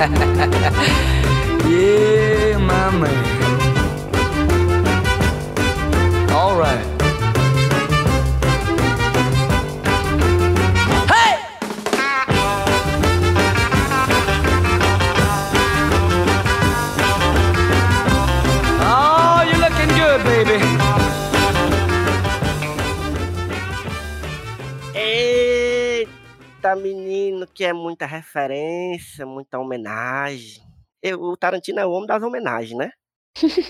Yeah, my man. Que é muita referência, muita homenagem. Eu- o Tarantino é o homem das homenagens, né?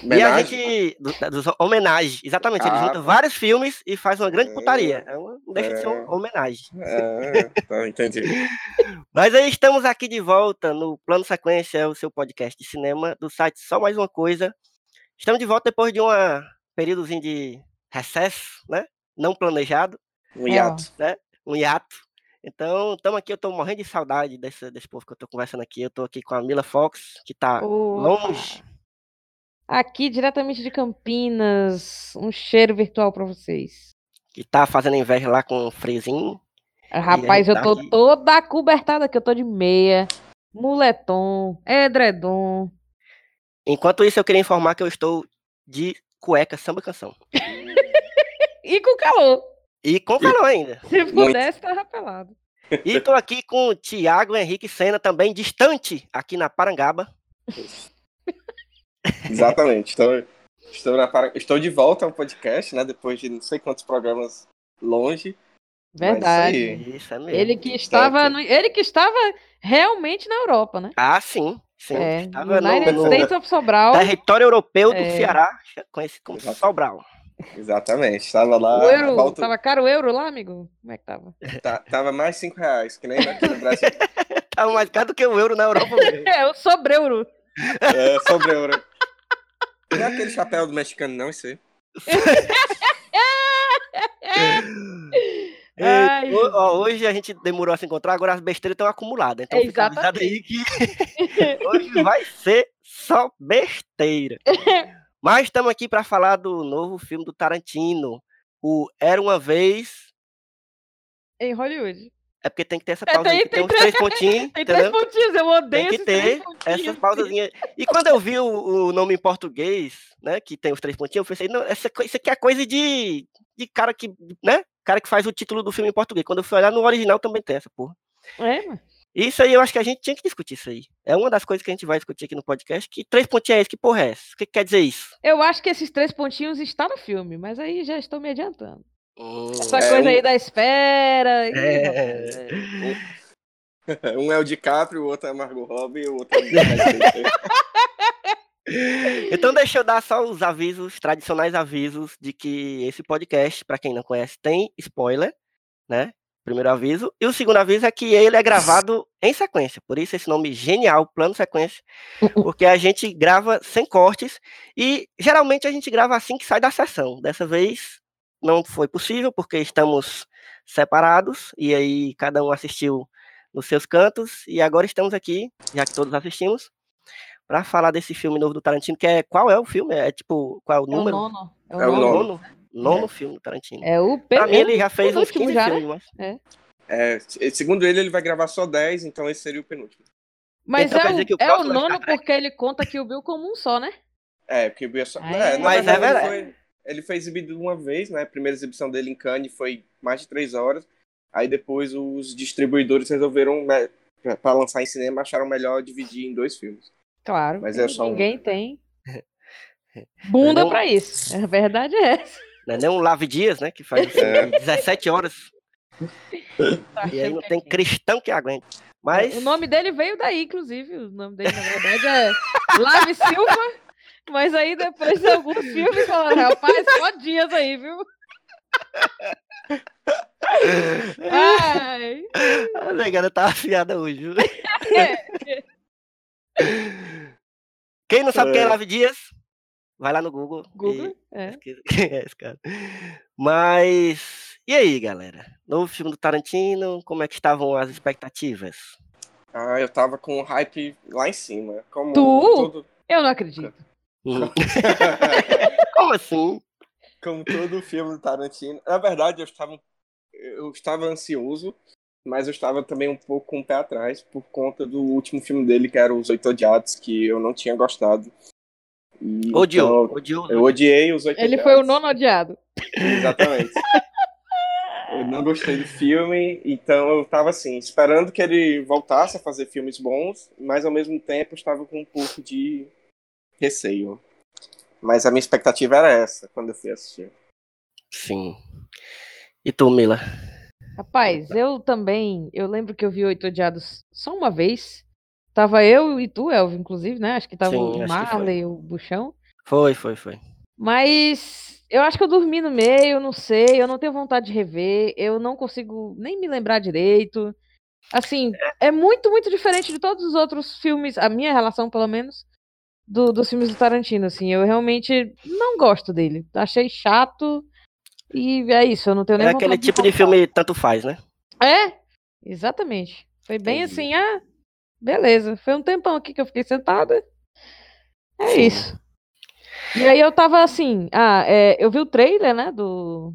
E a gente. do- da- dos homenagens, exatamente. Ele Ah, junta tá. vários filmes e faz uma grande É, putaria. É uma- não deixa de ser é. uma homenagem. É, tá, entendi. Mas aí estamos aqui de volta no Plano Sequência, o seu podcast de cinema do site Só Mais Uma Coisa. Estamos de volta depois de um períodozinho de recesso, né? Não planejado, Um hiato. um hiato. Então, estamos aqui, eu estou morrendo de saudade desse, desse povo que eu estou conversando aqui. Eu estou aqui com a Mila Fox, que está longe. Aqui diretamente de Campinas, um cheiro virtual pra vocês. que tá fazendo inveja lá com o friozinho. Rapaz, gente eu tá tô aqui. toda acobertada aqui, eu tô de meia, moletom, edredom. Enquanto isso, eu queria informar que eu estou de cueca samba canção. E com calor. E com calor ainda. Se pudesse, tava pelado. E estou aqui com o Tiago Henrique Sena, também distante, aqui na Parangaba. Exatamente. Então, estou, na para- estou de volta ao podcast, né? Depois de não sei quantos programas longe. Verdade. Isso é mesmo. Ele que estava, no- ele que estava realmente na Europa, né? Ah, sim. sim. É, Estava United no States of Sobral. território europeu do É. Ceará, conhecido como Exato. Sobral. Exatamente. Estava lá. O euro, volta- tava caro o euro lá, amigo? Como é que tava? tá- tava mais 5 reais, que nem aqui no Brasil. Estava mais caro do que o euro na Europa mesmo. É, o sobre-euro. É, sobre euro. Não é aquele chapéu do mexicano, não, isso aí. Ai, ó, hoje a gente demorou a se encontrar, agora as besteiras estão acumuladas. Então fica avisado aí que hoje vai ser só besteira. Mas estamos aqui para falar do novo filme do Tarantino, o Era Uma Vez. Em Hollywood. É porque tem que ter essa É, pausa aí, tem- que tem, tem uns três- pontinhos, Tem entendeu? três pontinhos, eu odeio Tem que ter essas pausazinhas. E quando eu vi o, o nome em português, né, que tem os três pontinhos, eu pensei, não, essa, isso aqui é coisa de, de cara que, né, cara que faz o título do filme em português. Quando eu fui olhar no original também tem essa porra. É, mano. Isso aí eu acho que a gente tinha que discutir isso aí. É uma das coisas que a gente vai discutir aqui no podcast, que três pontinhos é esse, que porra é essa? O que, que quer dizer isso? Eu acho que esses três pontinhos está no filme, mas aí já estou me adiantando. Hum, Essa É, coisa um- aí da espera. ih, É. é. Um é o DiCaprio, o outro é Margot Robbie, o outro é o. Então deixa eu dar só os avisos, tradicionais avisos de que esse podcast, para quem não conhece, tem spoiler, né? Primeiro aviso. E o segundo aviso é que ele é gravado em sequência. Por isso esse nome genial, plano sequência, porque a gente grava sem cortes e geralmente a gente grava assim que sai da sessão. Dessa vez não foi possível porque estamos separados e aí cada um assistiu nos seus cantos e agora estamos aqui, já que todos assistimos, para falar desse filme novo do Tarantino, que é qual é o filme? É tipo, qual é o É o número? nono. É o É o nono. nono. Nono, nono filme do Tarantino. É o Pra mim ele já fez uns penúltimo 15 já, né? filmes, mas... É, se- segundo ele, ele vai gravar só 10, então esse seria o penúltimo. Mas Então é, o, o é o nono porque ele conta que o Bill como um só, né? É, porque o Bia só. Ah, É, é? Mas é verdade, ele foi, ele foi exibido uma vez, né? A primeira exibição dele em Cannes foi mais de três horas. Aí depois os distribuidores resolveram, né, para lançar em cinema, acharam melhor dividir em dois filmes. Claro. Mas é só um. Ninguém tem bunda pra isso. A verdade é essa. Não é nem um Lave Dias, né? Que faz É. de 17 horas. Tá E aí não é tem quem? cristão que aguente. Mas O nome dele veio daí, inclusive. O nome dele, na verdade, é Lave Silva. Mas aí, depois de alguns filmes, falaram, rapaz, só dias aí, viu? Ai. A negada tá afiada hoje, viu? Quem não sabe quem é É. Lave Dias, vai lá no Google. e Google? É. pesquisa quem é esse cara. Mas, e aí, galera? Novo filme do Tarantino, como é que estavam as expectativas? Ah, eu tava com o hype lá em cima. Como Tu? todo, Eu não acredito. Hum. como assim? como todo filme do Tarantino. Na verdade, eu estava, eu estava ansioso, mas eu estava também um pouco com o pé atrás por conta do último filme dele, que era Os Oito Odiados, que eu não tinha gostado. E, Odiou, então, odiou. eu odiei Os Oito Ele Odiados. foi o nono odiado. Exatamente. eu não gostei do filme, então eu tava assim, esperando que ele voltasse a fazer filmes bons, mas ao mesmo tempo eu estava com um pouco de receio. Mas a minha expectativa era essa quando eu fui assistir. Sim. E tu, Mila? Rapaz, eu também. Eu lembro que eu vi Oito Odiados só uma vez. Tava eu e tu, Elvio, inclusive, né? Acho que tava Sim, o. Marley, o Buchão. Foi, foi, foi. Mas eu acho que eu dormi no meio, não sei, eu não tenho vontade de rever, eu não consigo nem me lembrar direito. Assim, é muito, muito diferente de todos os outros filmes, a minha relação, pelo menos, do- dos filmes do Tarantino, assim. Eu realmente não gosto dele. Achei chato e é isso, eu não tenho nem É aquele tipo de voltar. filme tanto faz, né? É, exatamente. Foi bem Entendi. assim, ah, beleza. Foi um tempão aqui que eu fiquei sentada. É Sim. isso. E aí eu tava assim, ah, é, eu vi o trailer, né, do,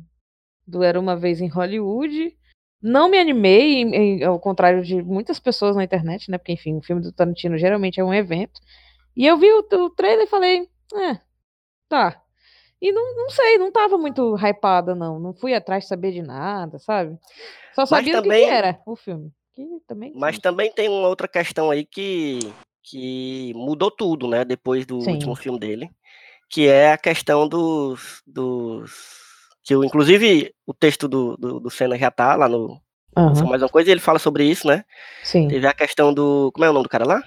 do Era Uma Vez em Hollywood. Não me animei, em- em- ao contrário de muitas pessoas na internet, né, porque enfim, o filme do Tarantino geralmente é um evento. E eu vi o, o trailer e falei, é, tá. E não, não sei, não tava muito hypada, não. Não fui atrás de saber de nada, sabe? Só sabia o que que também- era o filme. Que também. Mas também tem uma outra questão aí que, que mudou tudo, né? Depois do Sim. último filme dele. Que é a questão dos. dos que eu, inclusive o texto do, do, do Senna já tá lá no Só Mais Uma Coisa, e ele fala sobre isso, né? sim. Teve a questão do. Como é o nome do cara lá?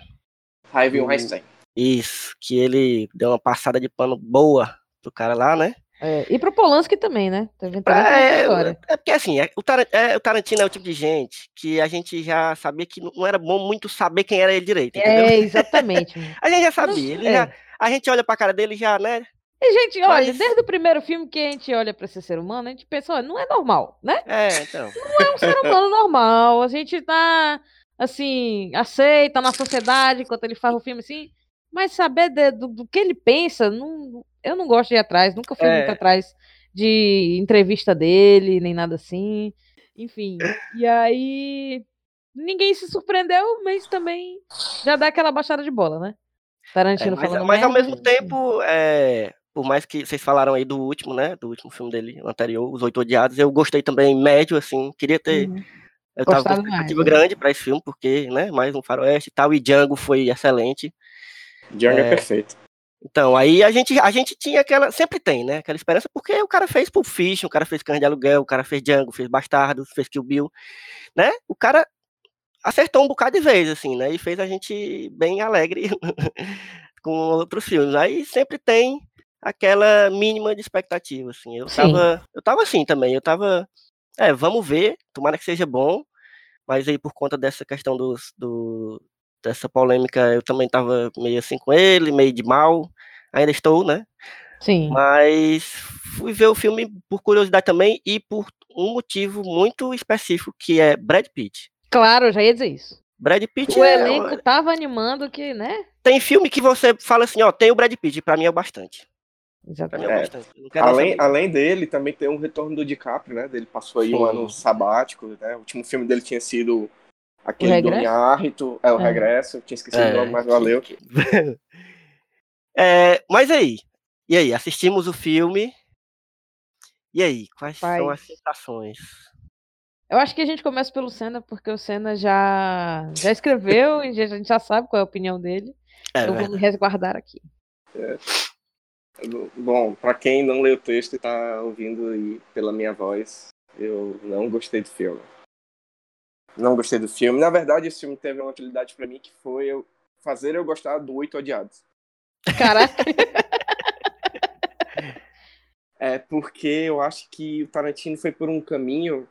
Harvey Weinstein. Isso, que ele deu uma passada de pano boa pro cara lá, né? É, e pro Polanski também, né? Também tá é, é porque assim, é- o, é, o Tarantino é o tipo de gente que a gente já sabia que não era bom muito saber quem era ele direito, entendeu? É, exatamente. A gente já sabia, ele é. já, a gente olha pra cara dele e já, né? E, gente, olha, Mas- desde o primeiro filme que a gente olha pra esse ser humano, a gente pensa, olha, não é normal, né? É, então. Não é um ser humano normal. A gente tá, assim, aceita na sociedade enquanto ele faz o filme, assim. Mas saber de- do, do que ele pensa, não, eu não gosto de ir atrás. Nunca fui muito É. atrás de entrevista dele, nem nada assim. Enfim. E aí. Ninguém se surpreendeu, mas também já dá aquela baixada de bola, né? É, Tarantino mas, falando mas ao mesmo tempo, é, por mais que vocês falaram aí do último, né? Do último filme dele, o anterior, Os Oito Odiados, eu gostei também médio, assim, queria ter. Uhum. Eu tava com Gostado mais, expectativa né? grande pra esse filme, porque, né, mais um faroeste e tal, e Django foi excelente. Django é, É. perfeito. Então, aí a gente, a gente tinha aquela, sempre tem, né, aquela esperança, porque o cara fez Pulp Fiction, o cara fez Cães de Aluguel, o cara fez Django, fez Bastardos, fez Kill Bill, né, o cara acertou um bocado de vez, assim, né, e fez a gente bem alegre com outros filmes. Aí sempre tem aquela mínima de expectativa, assim, eu Sim. tava, eu tava assim também, eu tava, é, vamos ver, tomara que seja bom, mas aí por conta dessa questão dos, do, dessa polêmica, eu também tava meio assim com ele, meio de mal, ainda estou, né? Sim. Mas fui ver o filme por curiosidade também e por um motivo muito específico, que é Brad Pitt. Claro, eu já ia dizer isso. Brad Pitt O é, elenco tava animando que, né? tem filme que você fala assim, ó, tem o Brad Pitt, pra mim é o bastante. Pra Exatamente. mim é É, bastante. Além, além dele, também tem um retorno do DiCaprio, né? Ele passou aí um Sim. ano sabático, né? O último filme dele tinha sido aquele do Regresso? É o É. Regresso, tinha esquecido o nome, mas que- valeu. que- É, mas aí, e aí, assistimos o filme. E aí, quais são as sensações? Eu acho que a gente começa pelo Senna, porque o Senna já, já escreveu e a gente já sabe qual é a opinião dele. É, eu vou me resguardar aqui. Bom, pra quem não leu o texto e tá ouvindo aí pela minha voz, eu não gostei do filme. Não gostei do filme. Na verdade, esse filme teve uma utilidade pra mim que foi eu fazer eu gostar do Oito Odiados. Caraca. É porque eu acho que o Tarantino foi por um caminho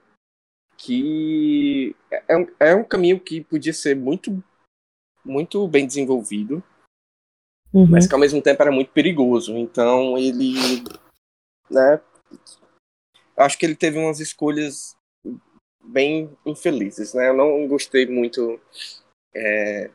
que é um, é um caminho que podia ser muito, muito bem desenvolvido, Uhum. mas que ao mesmo tempo era muito perigoso. Então ele, né, acho que ele teve umas escolhas bem infelizes, né? Eu não gostei muito. é,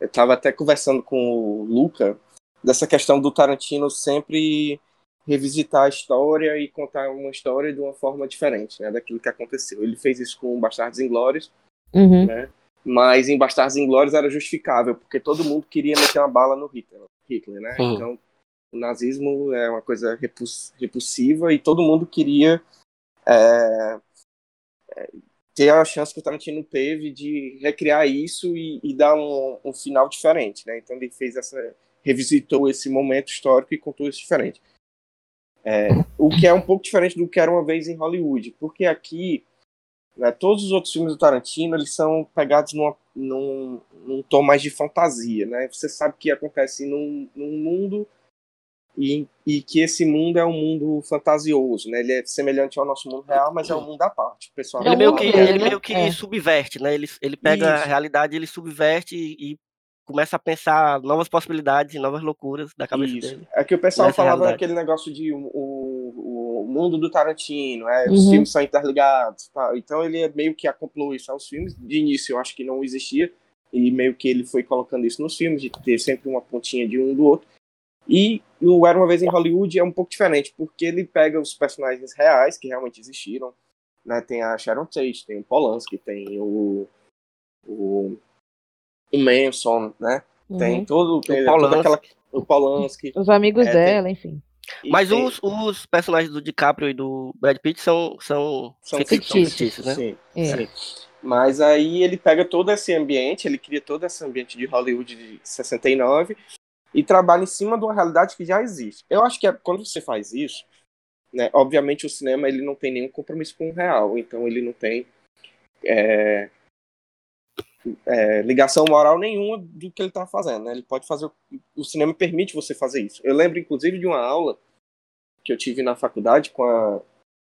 eu estava até conversando com o Luca dessa questão do Tarantino sempre revisitar a história e contar uma história de uma forma diferente, né, daquilo que aconteceu. Ele fez isso com Bastardos Inglórios, Uhum. mas em Bastardos Inglórios era justificável, porque todo mundo queria meter uma bala no Hitler, Hitler né? Uhum. Então, o nazismo é uma coisa repulsiva e todo mundo queria é, é, ter a chance que o Tarantino teve de recriar isso e, e dar um, um final diferente, né? Então ele fez essa revisitou esse momento histórico e contou isso diferente. É, o que é um pouco diferente do que era uma vez em Hollywood, porque aqui né, todos os outros filmes do Tarantino eles são pegados numa, num, num tom mais de fantasia, né? Você sabe que acontece num, num mundo e, e que esse mundo é um mundo fantasioso, né? Ele é semelhante ao nosso mundo real, mas é um mundo à parte. O pessoal É Ele um meio que, ele né? meio que É. subverte, né? Ele, ele pega a Isso. realidade, ele subverte e, e começa a pensar novas possibilidades, novas loucuras da cabeça Isso. dele. É que o pessoal falava realidade. aquele negócio de o, o, o mundo do Tarantino, é, os Uhum. filmes são interligados. Tá? Então ele é meio que acoplou isso aos filmes. De início eu acho que não existia, e meio que ele foi colocando isso nos filmes, de ter sempre uma pontinha de um do outro. E o Era Uma Vez em Hollywood é um pouco diferente, porque ele pega os personagens reais, que realmente existiram. Né? Tem a Sharon Tate, tem o Polanski, tem o, o, o Manson, né? Tem Uhum. todo, tem toda Polanski. aquela, o Polanski. Os amigos É, tem- dela, enfim. E Mas tem- os, os personagens do DiCaprio e do Brad Pitt são, são, São fic- fictícios. fictícios, né? Sim, É. sim. Mas aí ele pega todo esse ambiente, ele cria todo esse ambiente de Hollywood de 69 e trabalha em cima de uma realidade que já existe. Eu acho que é- quando você faz isso, né, obviamente o cinema ele não tem nenhum compromisso com o real, então ele não tem é, é, ligação moral nenhuma do que ele está fazendo. Né? Ele pode fazer, o- cinema permite você fazer isso. Eu lembro inclusive de uma aula que eu tive na faculdade com a,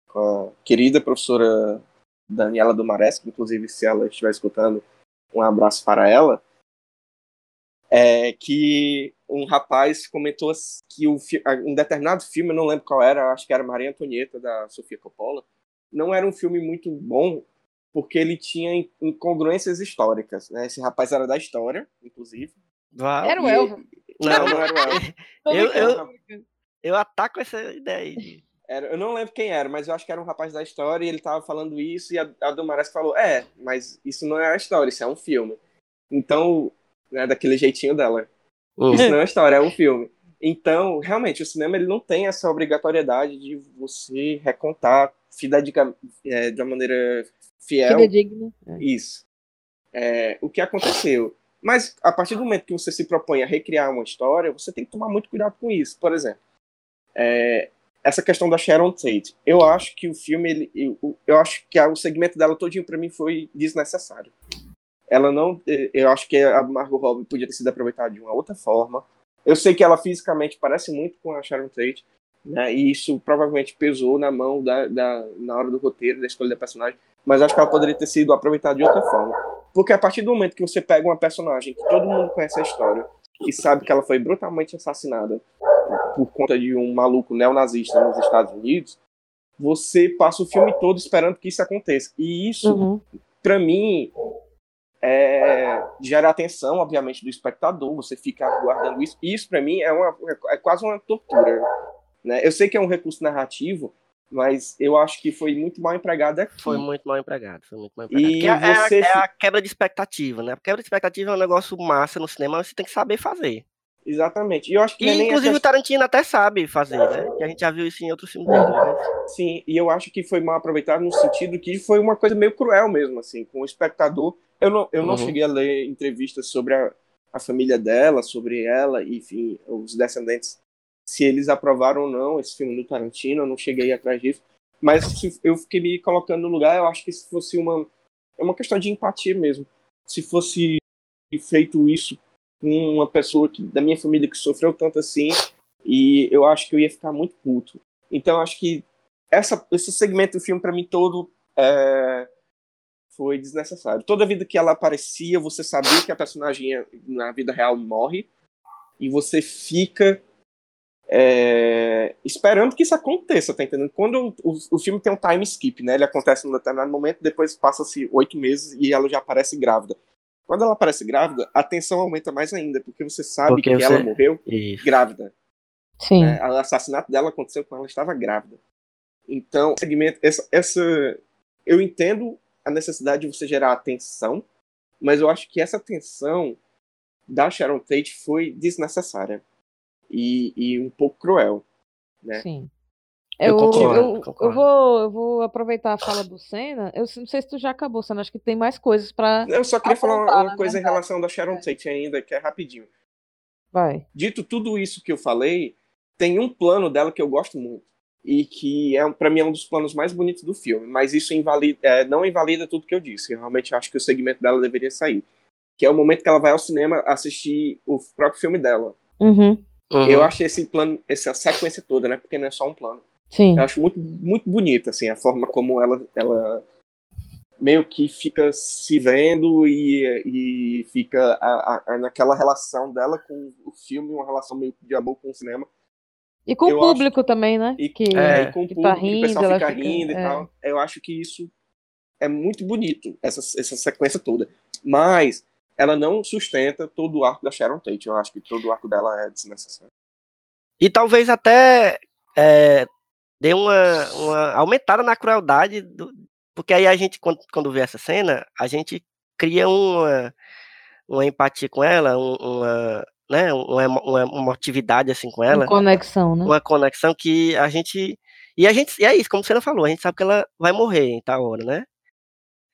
com a querida professora Daniela Dumares, que inclusive se ela estiver escutando, um abraço para ela, é que um rapaz comentou que o, um determinado filme, eu não lembro qual era, acho que era Maria Antonieta, da Sofia Coppola, não era um filme muito bom, porque ele tinha in- incongruências históricas. Né? Esse rapaz era da história, inclusive. Vá- Era o e- Elvo. Não, Não, era o Elvis. Tô Eu- brincando. eu ataco essa ideia aí. Era, eu não lembro quem era, mas eu acho que era um rapaz da história e ele tava falando isso e a, a Domares falou, é, mas isso não é a história, isso é um filme. Então, né, daquele jeitinho dela. Hum. Isso não é história, é um filme. Então, realmente, o cinema ele não tem essa obrigatoriedade de você recontar é, de uma maneira fiel Filha digna. É. isso. É, o que aconteceu. Mas a partir do momento que você se propõe a recriar uma história, você tem que tomar muito cuidado com isso. Por exemplo, é, essa questão da Sharon Tate. Eu acho que o filme, ele, eu, eu acho que o segmento dela todinho para mim foi desnecessário. Ela não, eh, eu acho que a Margot Robbie podia ter sido aproveitada de uma outra forma. Eu sei que ela fisicamente parece muito com a Sharon Tate, né? E isso provavelmente pesou na mão da, da na hora do roteiro, da escolha da personagem mas acho que ela poderia ter sido aproveitada de outra forma. Porque a partir do momento que você pega uma personagem que todo mundo conhece a história e sabe que ela foi brutalmente assassinada por conta de um maluco neonazista nos Estados Unidos, você passa o filme todo esperando que isso aconteça. E isso, Uhum. pra mim, é, gera atenção, obviamente, do espectador. Você fica aguardando isso. E isso, pra mim, é, uma, é quase uma tortura. Né? Eu sei que é um recurso narrativo, mas eu acho que foi muito mal empregado aqui. Foi muito mal empregado. Foi muito mal empregado. E Porque é, é a- você é a quebra de expectativa, né? A quebra de expectativa é um negócio massa no cinema, mas você tem que saber fazer. Exatamente. E eu acho que é E, inclusive, o questão- Tarantino até sabe fazer, né? Que a gente já viu isso em outros filmes dele. Né? Sim, e eu acho que foi mal aproveitado no sentido que foi uma coisa meio cruel mesmo, assim, com o espectador. Eu não, eu não Uhum. cheguei a ler entrevistas sobre a, a família dela, sobre ela, enfim, os descendentes, se eles aprovaram ou não esse filme do Tarantino, eu não cheguei atrás disso. Mas se eu fiquei me colocando no lugar, eu acho que se fosse uma. É uma questão de empatia mesmo. Se fosse feito isso com uma pessoa que, da minha família que sofreu tanto assim, e eu acho que eu ia ficar muito puto. Então, acho que essa, esse segmento do filme, para mim, todo é, foi desnecessário. Toda vida que ela aparecia, você sabia que a personagem na vida real morre e você fica é, esperando que isso aconteça, tá entendendo? Quando o, o filme tem um time skip, né? Ele acontece num determinado momento, depois passa-se oito meses e ela já aparece grávida. Quando ela aparece grávida, a tensão aumenta mais ainda, porque você sabe Porque que você- ela morreu Isso. grávida. Sim. né? O assassinato dela aconteceu quando ela estava grávida. Então, segmento, essa, essa, eu entendo a necessidade de você gerar atenção, mas eu acho que essa tensão da Sharon Tate foi desnecessária e, e um pouco cruel. né? Sim. Eu Eu, concordo, eu, eu vou, eu vou aproveitar a fala do Senna. Eu não sei se tu já acabou, Senna. Acho que tem mais coisas pra. Eu só queria falar uma, Apontar, uma na coisa em relação da Sharon Tate ainda, que é rapidinho. Vai. Dito tudo isso que eu falei, tem um plano dela que eu gosto muito. E que é para mim é um dos planos mais bonitos do filme. Mas isso invalida, é, não invalida tudo que eu disse. Eu realmente acho que o segmento dela deveria sair. Que é o momento que ela vai ao cinema assistir o próprio filme dela. Uhum. Uhum. Eu acho esse plano, essa sequência toda, né? Porque não é só um plano. Sim. Eu acho muito, muito bonita, assim, a forma como ela, ela meio que fica se vendo e, e fica a- a- naquela relação dela com o filme, uma relação meio de amor com o cinema. E com Eu o público também, né? E, que, É, e com o que público, tá que o rindo, pessoal fica- rindo e é. tal. Eu acho que isso é muito bonito, essa, essa sequência toda. Mas ela não sustenta todo o arco da Sharon Tate. Eu acho que todo o arco dela é desnecessário. E talvez até é, dê uma, uma aumentada na crueldade, do- porque aí a gente, quando, quando vê essa cena, a gente cria uma, uma empatia com ela, um- uma, né, uma, uma emotividade assim com ela, Em conexão, né? uma conexão que a gente. E a gente. E é isso, como você falou, a gente sabe que ela vai morrer em tal hora, né?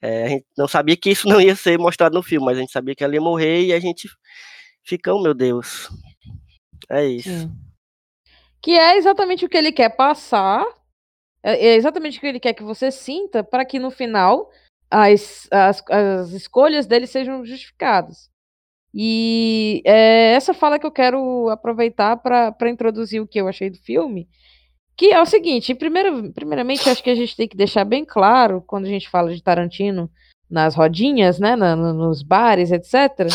É, a gente não sabia que isso não ia ser mostrado no filme, mas a gente sabia que ela ia morrer e a gente fica, oh meu Deus. É isso. Sim. Que é exatamente o que ele quer passar. É é exatamente o que ele quer que você sinta para que no final as, as, as escolhas dele sejam justificadas. E é essa fala que eu quero aproveitar para introduzir o que eu achei do filme. Que é o seguinte, primeiro, primeiramente, acho que a gente tem que deixar bem claro, quando a gente fala de Tarantino nas rodinhas, né, na- no- nos bares, etc.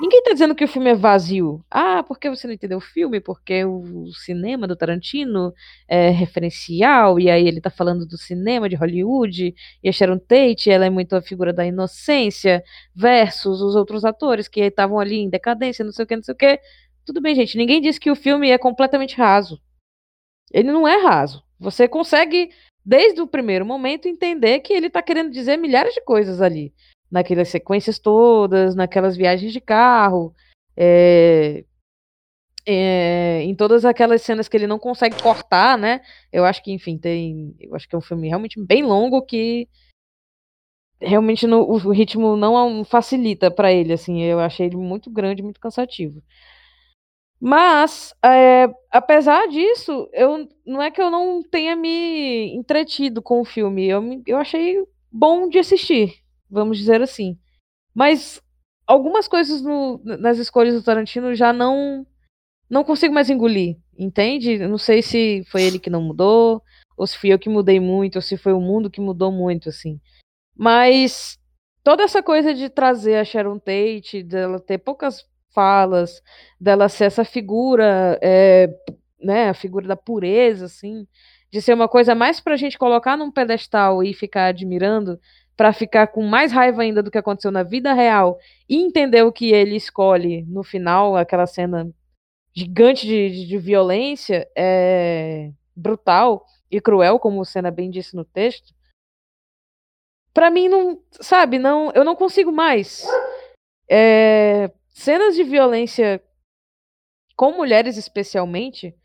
Ninguém tá dizendo que o filme é vazio. Ah, porque você não entendeu o filme? Porque o cinema do Tarantino é referencial, e aí ele tá falando do cinema de Hollywood, e a Sharon Tate, ela é muito a figura da inocência, versus os outros atores que estavam ali em decadência, não sei o que, não sei o que. Tudo bem, gente, ninguém disse que o filme é completamente raso. Ele não é raso. Você consegue, desde o primeiro momento, entender que ele tá querendo dizer milhares de coisas ali naquelas sequências todas, naquelas viagens de carro, é, é, em todas aquelas cenas que ele não consegue cortar, né? Eu acho que, enfim, tem. Eu acho que é um filme realmente bem longo que realmente no- o ritmo não é facilita pra ele, assim. Eu achei ele muito grande, muito cansativo. Mas, é, apesar disso, eu, não é que eu não tenha me entretido com o filme. Eu, eu achei bom de assistir, vamos dizer assim. Mas algumas coisas no- nas escolhas do Tarantino já não não consigo mais engolir, entende? Não sei se foi ele que não mudou, ou se fui eu que mudei muito, ou se foi o mundo que mudou muito, assim. Mas toda essa coisa de trazer a Sharon Tate, dela ter poucas falas, dela ser essa figura, é, né, a figura da pureza, assim, de ser uma coisa mais pra gente colocar num pedestal e ficar admirando, pra ficar com mais raiva ainda do que aconteceu na vida real e entender o que ele escolhe no final, aquela cena gigante de, de, de violência, é, brutal e cruel, como o Senna bem disse no texto. Pra mim não, sabe, não, eu não consigo mais. É, cenas de violência com mulheres especialmente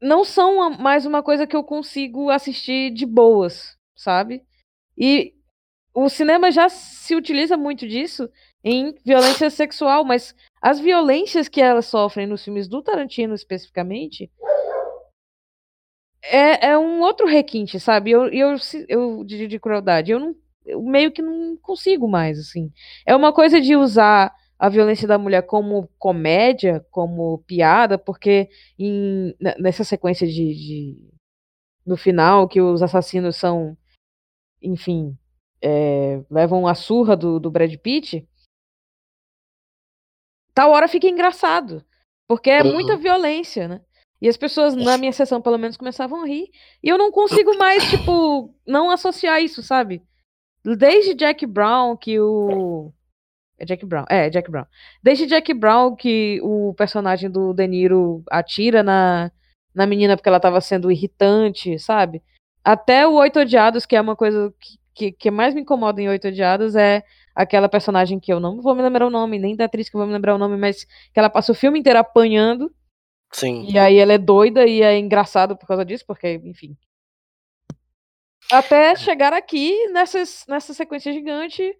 não são mais uma coisa que eu consigo assistir de boas, sabe? E o cinema já se utiliza muito disso em violência sexual, mas as violências que elas sofrem nos filmes do Tarantino especificamente é, é um outro requinte, sabe? Eu, eu, eu de, de crueldade, eu não eu meio que não consigo mais, assim. É uma coisa de usar a violência da mulher como comédia, como piada, porque em- ne- nessa sequência de, de- no final que os assassinos são, enfim, é, levam a surra do, do Brad Pitt, tal hora fica engraçado. Porque é muita violência, né? E as pessoas, na minha sessão, pelo menos, começavam a rir. E eu não consigo mais, tipo, não associar isso, sabe? Desde Jack Brown, que o. É Jack Brown. É, Jack Brown. Desde Jack Brown, que o personagem do De Niro atira na, na menina porque ela tava sendo irritante, sabe? Até o Oito Odiados, que é uma coisa que, que, mais me incomoda em Oito Odiados, é aquela personagem que eu não vou me lembrar o nome, nem da atriz que eu vou me lembrar o nome, mas que ela passa o filme inteiro apanhando, Sim. e aí ela é doida e é engraçado por causa disso, porque, enfim. Até chegar aqui nessas, nessa sequência gigante,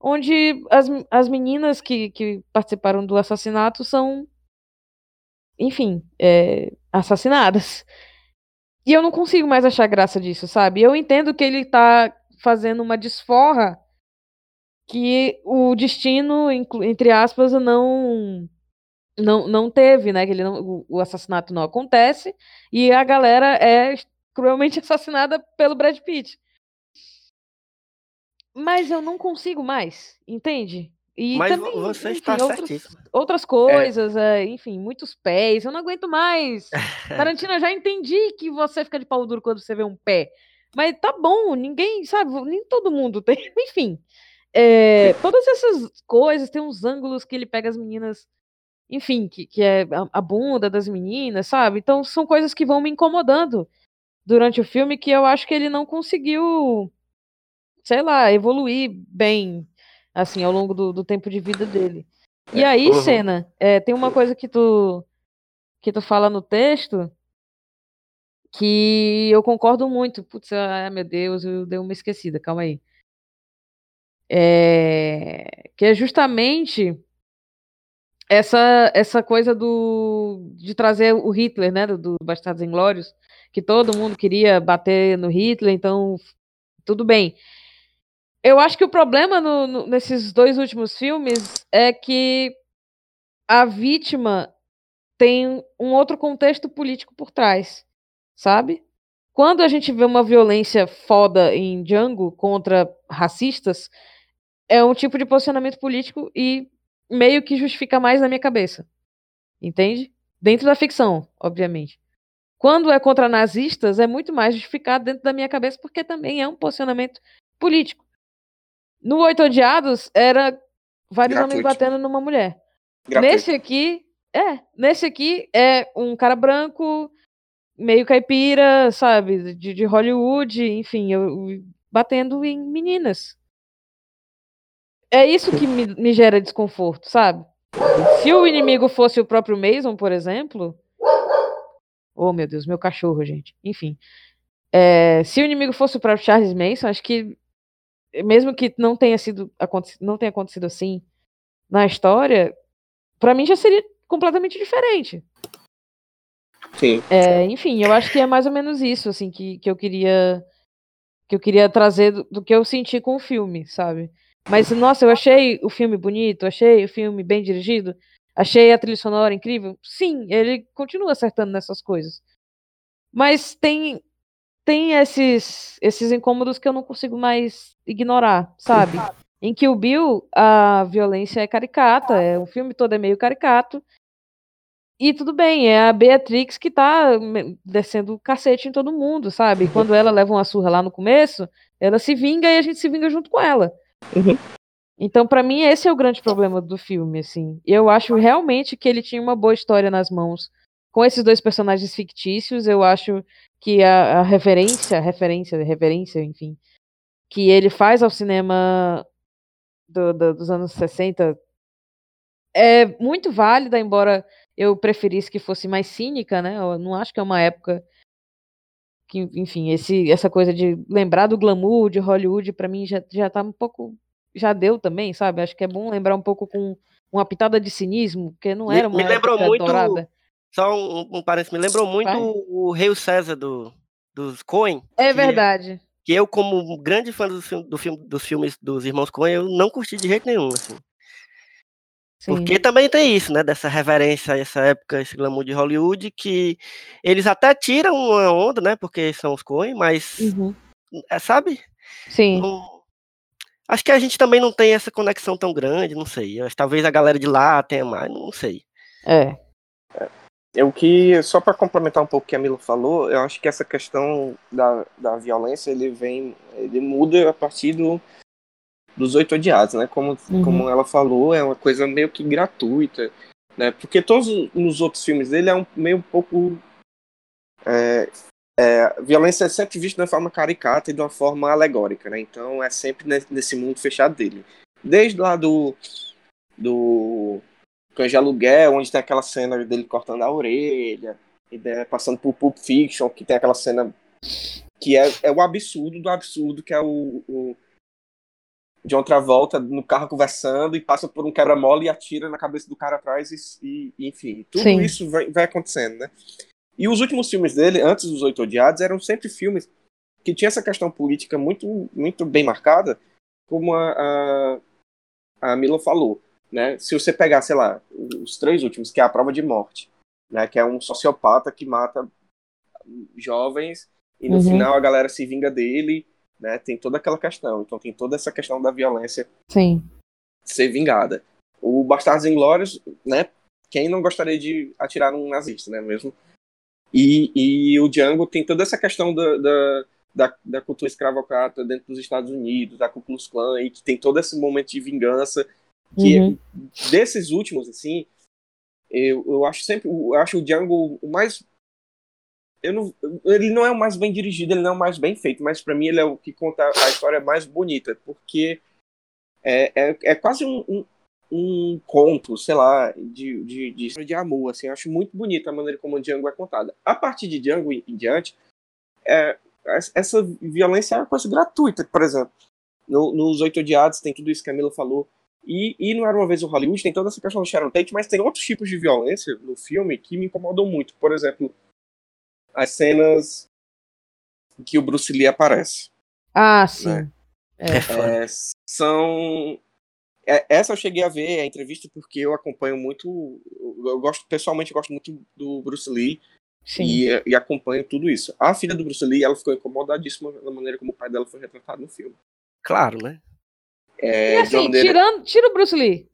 onde as, as meninas que, que participaram do assassinato são, enfim, é, assassinadas. E eu não consigo mais achar graça disso, sabe? Eu entendo que ele tá fazendo uma desforra que o destino, entre aspas, não não, não teve, né? Que ele não, o assassinato não acontece e a galera é cruelmente assassinada pelo Brad Pitt. Mas eu não consigo mais, entende? E Mas também, vo- você enfim, está outras, certíssimo. outras coisas, é, enfim, muitos pés. Eu não aguento mais. Tarantino, eu já entendi que você fica de pau duro quando você vê um pé. Mas tá bom, ninguém, sabe, nem todo mundo tem. Enfim, é, todas essas coisas, tem uns ângulos que ele pega as meninas, enfim, que, que é a, a bunda das meninas, sabe? Então são coisas que vão me incomodando durante o filme que eu acho que ele não conseguiu, sei lá, evoluir bem, assim, ao longo do, do tempo de vida dele. E aí, Uhum. Cena, é, tem uma coisa que tu, que tu fala no texto que eu concordo muito. Putz, meu Deus, eu dei uma esquecida, calma aí. É, que é justamente essa essa coisa do de trazer o Hitler, né, do, do Bastardos Inglórios, que todo mundo queria bater no Hitler, então tudo bem. Eu acho que o problema no- no- nesses dois últimos filmes é que a vítima tem um outro contexto político por trás, sabe? Quando a gente vê uma violência foda em Django contra racistas, é um tipo de posicionamento político e meio que justifica mais na minha cabeça. Entende? Dentro da ficção, obviamente. Quando é contra nazistas, é muito mais justificado dentro da minha cabeça, porque também é um posicionamento político. No Oito Odiados, era vários homens Gratuito. batendo numa mulher. Gratuito. Nesse aqui, é. Nesse aqui é um cara branco, meio caipira, sabe? De, de Hollywood, enfim, eu, eu- batendo em meninas. É isso que me, me gera desconforto, sabe? Se o inimigo fosse o próprio Mason, por exemplo. Oh, meu Deus, meu cachorro, gente. Enfim. É, se o inimigo fosse o próprio Charles Manson, acho que mesmo que não tenha sido não tenha acontecido assim na história, pra mim já seria completamente diferente. Sim. É, enfim, eu acho que é mais ou menos isso assim que, que eu queria que eu queria trazer do, do que eu senti com o filme, sabe? Mas nossa, eu achei o filme bonito, achei o filme bem dirigido, achei a trilha sonora incrível. Sim, ele continua acertando nessas coisas. Mas tem tem esses esses incômodos que eu não consigo mais ignorar, sabe? Em que o Bill a violência é caricata, é o filme todo é meio caricato. E tudo bem, é a Beatrix que tá descendo o cacete em todo mundo, sabe? Quando ela leva uma surra lá no começo, ela se vinga e a gente se vinga junto com ela. Uhum. Então, pra mim, esse é o grande problema do filme, assim. Eu acho realmente que ele tinha uma boa história nas mãos. Com esses dois personagens fictícios, eu acho que a, a referência, referência, referência, enfim, que ele faz ao cinema do- do- dos anos 60 é muito válida, embora eu preferisse que fosse mais cínica, né? Eu não acho que é uma época que, enfim, esse, essa coisa de lembrar do glamour de Hollywood, pra mim já, já tá um pouco. Já deu também, sabe? Acho que é bom lembrar um pouco com uma pitada de cinismo, porque não Me- era uma me lembrou época muito dourada. Só um, um parênteses, me lembrou muito Vai. o Rei César do, dos Coen. É verdade. Que eu, como grande fã do do filme- dos filmes dos irmãos Coen, eu não curti de jeito nenhum, assim. Sim. Porque também tem isso, né? Dessa reverência a essa época, esse glamour de Hollywood, que eles até tiram uma onda, né? Porque são os Coen, mas, Uhum. é, sabe? Sim. Não, Acho que a gente também não tem essa conexão tão grande, não sei. Talvez a galera de lá tenha mais, não sei. É. É o que, só para complementar um pouco o que a Mila falou, eu acho que essa questão da, da violência, ele vem, ele muda a partir do, dos oito odiados, né? Como, Uhum. como ela falou, é uma coisa meio que gratuita, né? Porque todos os outros filmes dele é um, meio um pouco... É, é, violência é sempre vista de uma forma caricata e de uma forma alegórica, né? Então é sempre ne- nesse mundo fechado dele. Desde lá do... do Cães de Aluguel, onde tem aquela cena dele cortando a orelha, e né, passando por Pulp Fiction, que tem aquela cena que é, é o absurdo do absurdo, que é o, o John Travolta no carro conversando e passa por um quebra-mola e atira na cabeça do cara atrás e, e- enfim, tudo Sim. isso vai, vai acontecendo, né? E os últimos filmes dele, antes dos Oito Odiados, eram sempre filmes que tinham essa questão política muito, muito bem marcada, como a, a, a Mila falou, né? Se você pegar, sei lá, os três últimos, que é a prova de morte, né? Que é um sociopata que mata jovens e no Uhum. final a galera se vinga dele, né? Tem toda aquela questão. Então tem toda essa questão da violência Sim. ser vingada. O Bastardos Inglórios, né? Quem não gostaria de atirar num nazista, né? Mesmo. E, e o Django tem toda essa questão da, da, da, da cultura escravocrata dentro dos Estados Unidos, da Ku Klux Klan, e que tem todo esse momento de vingança que Uhum. desses últimos, assim, eu, eu acho sempre, eu acho o Django o mais eu não, ele não é o mais bem dirigido, ele não é o mais bem feito, mas pra mim ele é o que conta a história mais bonita, porque é, é, é quase um, um, um conto, sei lá, de, de, de, de amor, assim, eu acho muito bonita a maneira como o Django é contada. A partir de Django em, em diante, é, essa violência é uma coisa gratuita, por exemplo, no, nos Oito Odiados tem tudo isso que a Mila falou, e, e não era uma vez o Hollywood, tem toda essa questão do Sharon Tate, mas tem outros tipos de violência no filme que me incomodam muito. Por exemplo, as cenas que o Bruce Lee aparece. Ah, sim. Né? É. É. É, são. é, essa eu cheguei a ver a entrevista porque eu acompanho muito. Eu gosto, pessoalmente, eu gosto muito do Bruce Lee Sim. e, e acompanho tudo isso. A filha do Bruce Lee, ela ficou incomodadíssima da maneira como o pai dela foi retratado no filme. Claro, né? É, E assim, tirando, tira o Bruce Lee.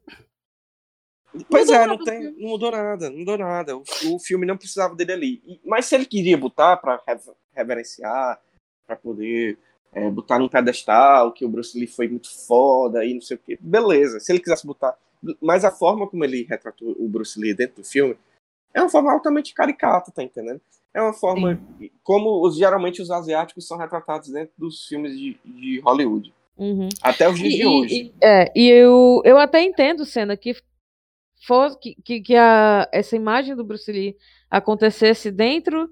Pois é, não, tem, não mudou nada, não mudou nada. O, o filme não precisava dele ali. E- mas se ele queria botar pra rever- reverenciar, pra poder é, botar num pedestal, que o Bruce Lee foi muito foda e não sei o que, beleza. Se ele quisesse botar. Mas a forma como ele retratou o Bruce Lee dentro do filme é uma forma altamente caricata, tá entendendo? É uma forma como os, geralmente os asiáticos são retratados dentro dos filmes de, de Hollywood. Uhum. Até os dias E, de hoje. e- é, e eu, eu até entendo, Sena, que, for, que, que, que a, essa imagem do Bruce Lee acontecesse dentro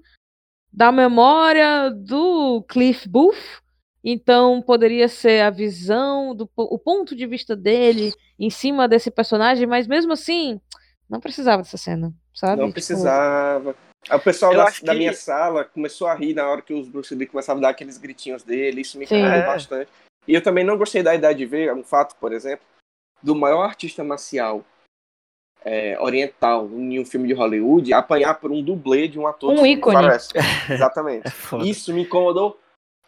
da memória do Cliff Booth, então poderia ser a visão, do, o ponto de vista dele em cima desse personagem, mas mesmo assim, não precisava dessa cena, sabe? Não Tipo, precisava. O pessoal da, da que- minha sala começou a rir na hora que os Bruce Lee começavam a dar aqueles gritinhos dele, isso me incomodou É. bastante. E eu também não gostei da ideia de ver um fato, por exemplo, do maior artista marcial é, oriental em um filme de Hollywood apanhar por um dublê de um ator Um ícone. faroeste. Exatamente. É. Isso me incomodou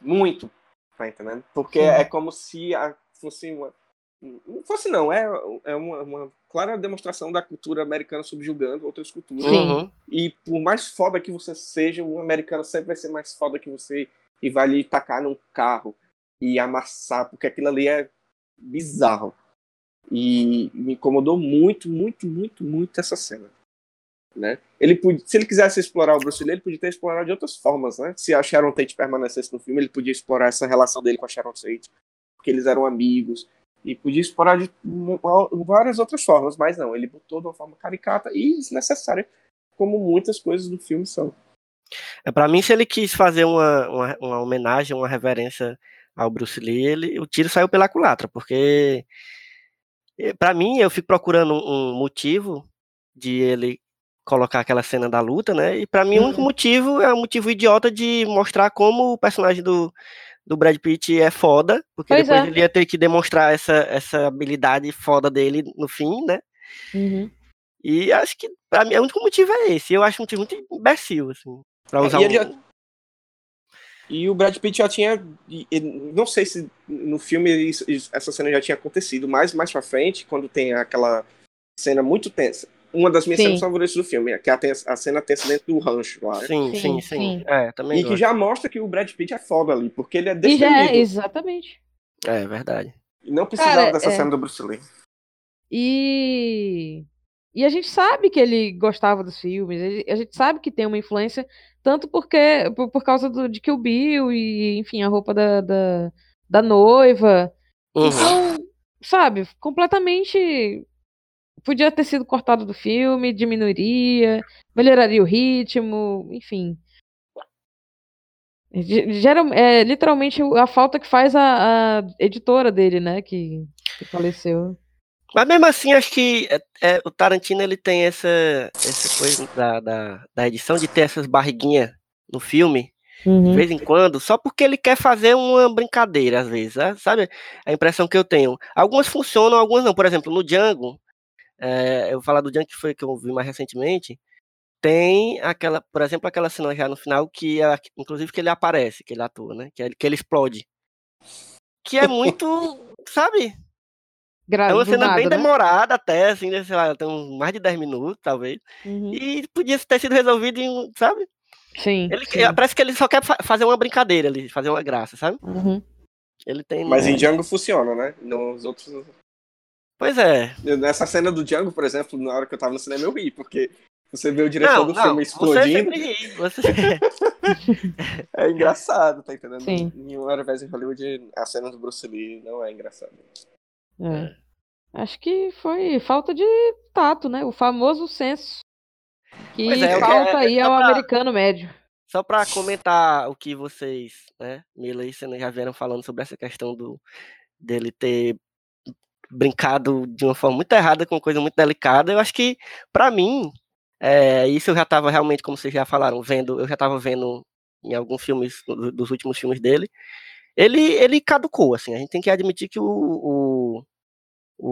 muito, tá entendendo? Porque Sim. é como se a- fosse uma. Não fosse, não, é, é uma, uma clara demonstração da cultura americana subjugando outras culturas. Sim. Uhum. E por mais foda que você seja, um americano sempre vai ser mais foda que você e vai lhe tacar num carro e amassar, porque aquilo ali é bizarro. E me incomodou muito, muito, muito, muito essa cena. Né? Ele podia, se ele quisesse explorar o Bruce Lee, ele podia ter explorado de outras formas, né? Se a Sharon Tate permanecesse no filme, ele podia explorar essa relação dele com a Sharon Tate, porque eles eram amigos, e podia explorar de várias outras formas, mas não, ele botou de uma forma caricata e desnecessária, como muitas coisas do filme são. É, pra mim, se ele quis fazer uma, uma, uma homenagem, uma reverência ao Bruce Lee, ele, o tiro saiu pela culatra, porque pra mim eu fico procurando um, um motivo de ele colocar aquela cena da luta, né? E pra mim o único Uhum. motivo é um motivo idiota de mostrar como o personagem do, do Brad Pitt é foda, porque Pois depois é. ele ia ter que demonstrar essa, essa habilidade foda dele no fim, né? Uhum. E acho que pra mim o único motivo é esse. Eu acho um motivo muito imbecil, assim. Pra É, usar ele um... E o Brad Pitt já tinha. Não sei se no filme isso- essa cena já tinha acontecido, mas mais pra frente, quando tem aquela cena muito tensa. Uma das minhas Sim. cenas favoritas do filme, que é a, cena tensa dentro do rancho lá. né? Sim, Sim, sim, sim. sim. É, também E que gosto. já mostra que o Brad Pitt é foda ali, porque ele é já é, exatamente. É verdade. E não precisava Cara, dessa é- cena do Bruce Lee. E e a gente sabe que ele gostava dos filmes, a gente sabe que tem uma influência, tanto porque por, por causa do, de Kill Bill e, enfim, a roupa da, da, da noiva. Uhum. Então, sabe, completamente podia ter sido cortado do filme, diminuiria, melhoraria o ritmo, enfim. Ge- Gera, é literalmente a falta que faz a, a editora dele, né, que, que faleceu. Mas mesmo assim, acho que é, é, o Tarantino ele tem essa, essa coisa da, da, da edição de ter essas barriguinhas no filme, de Uhum. vez em quando, só porque ele quer fazer uma brincadeira, às vezes, né? sabe? A impressão que eu tenho. Algumas funcionam, algumas não. Por exemplo, no Django, é, eu vou falar do Django que foi que eu vi mais recentemente, tem aquela, por exemplo, aquela cena já no final que, é, inclusive, que ele aparece, que ele atua, né? Que, ele- que ele explode. Que é muito, sabe? Gra- É uma cena nada, bem né? demorada até, assim, né, sei lá, tem uns mais de 10 minutos, talvez. Uhum. E podia ter sido resolvido em, sabe? Sim. Ele, sim. Parece que ele só quer fa- fazer uma brincadeira ali, fazer uma graça, sabe? Uhum. Ele tem. Mas em Django funciona, né? Nos outros. Pois é. Nessa cena do Django, por exemplo, na hora que eu tava no cinema, eu ri, porque você vê o diretor Não, do não, filme você explodindo. sempre ri. Você... É engraçado, tá entendendo? Sim. Em Uma vez em Hollywood, a cena do Bruce Lee não é engraçada. É. Acho que foi falta de tato, né? O famoso senso que é, falta quero- aí ao pra- americano médio. Só pra comentar o que vocês, né, Mila e Senna já vieram falando sobre essa questão do dele ter brincado de uma forma muito errada com coisa muito delicada, eu acho que, pra mim, é, isso eu já tava realmente, como vocês já falaram, vendo, eu já tava vendo em alguns filmes, do- dos últimos filmes dele, ele, ele caducou, assim, a gente tem que admitir que o, o,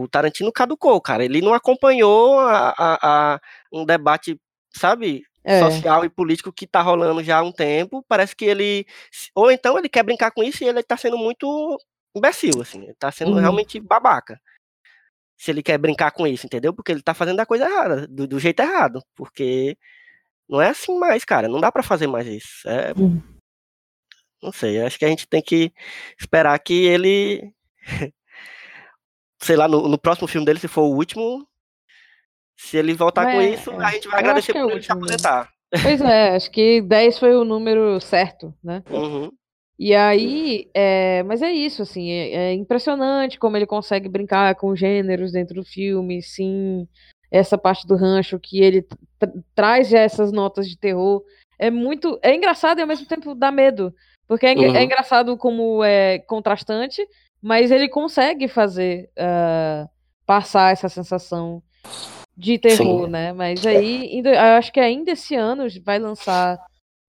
o Tarantino caducou, cara, ele não acompanhou a, a- a um debate, sabe, É. social e político que tá rolando já há um tempo. Parece que ele. Ou então ele quer brincar com isso e ele tá sendo muito imbecil, assim. Ele tá sendo Uhum. realmente babaca. Se ele quer brincar com isso, entendeu? Porque ele tá fazendo a coisa errada, do, do jeito errado. Porque não é assim mais, cara. Não dá pra fazer mais isso. É... Uhum. Não sei, acho que a gente tem que esperar que ele. Sei lá, no, no próximo filme dele, se for o último. Se ele voltar com É, isso, é. a gente vai Eu agradecer é por o ele se último aposentar. Pois é, acho que 10 foi o número certo, né? Uhum. E aí, é, mas é isso, assim, é, é impressionante como ele consegue brincar com gêneros dentro do filme, sim, essa parte do rancho que ele tra- traz já essas notas de terror, é muito, é engraçado e ao mesmo tempo dá medo, porque é, engra- é Uhum. engraçado como é contrastante, mas ele consegue fazer ah, passar essa sensação de terror, Sim. né? Mas aí, ainda- eu acho que ainda esse ano vai lançar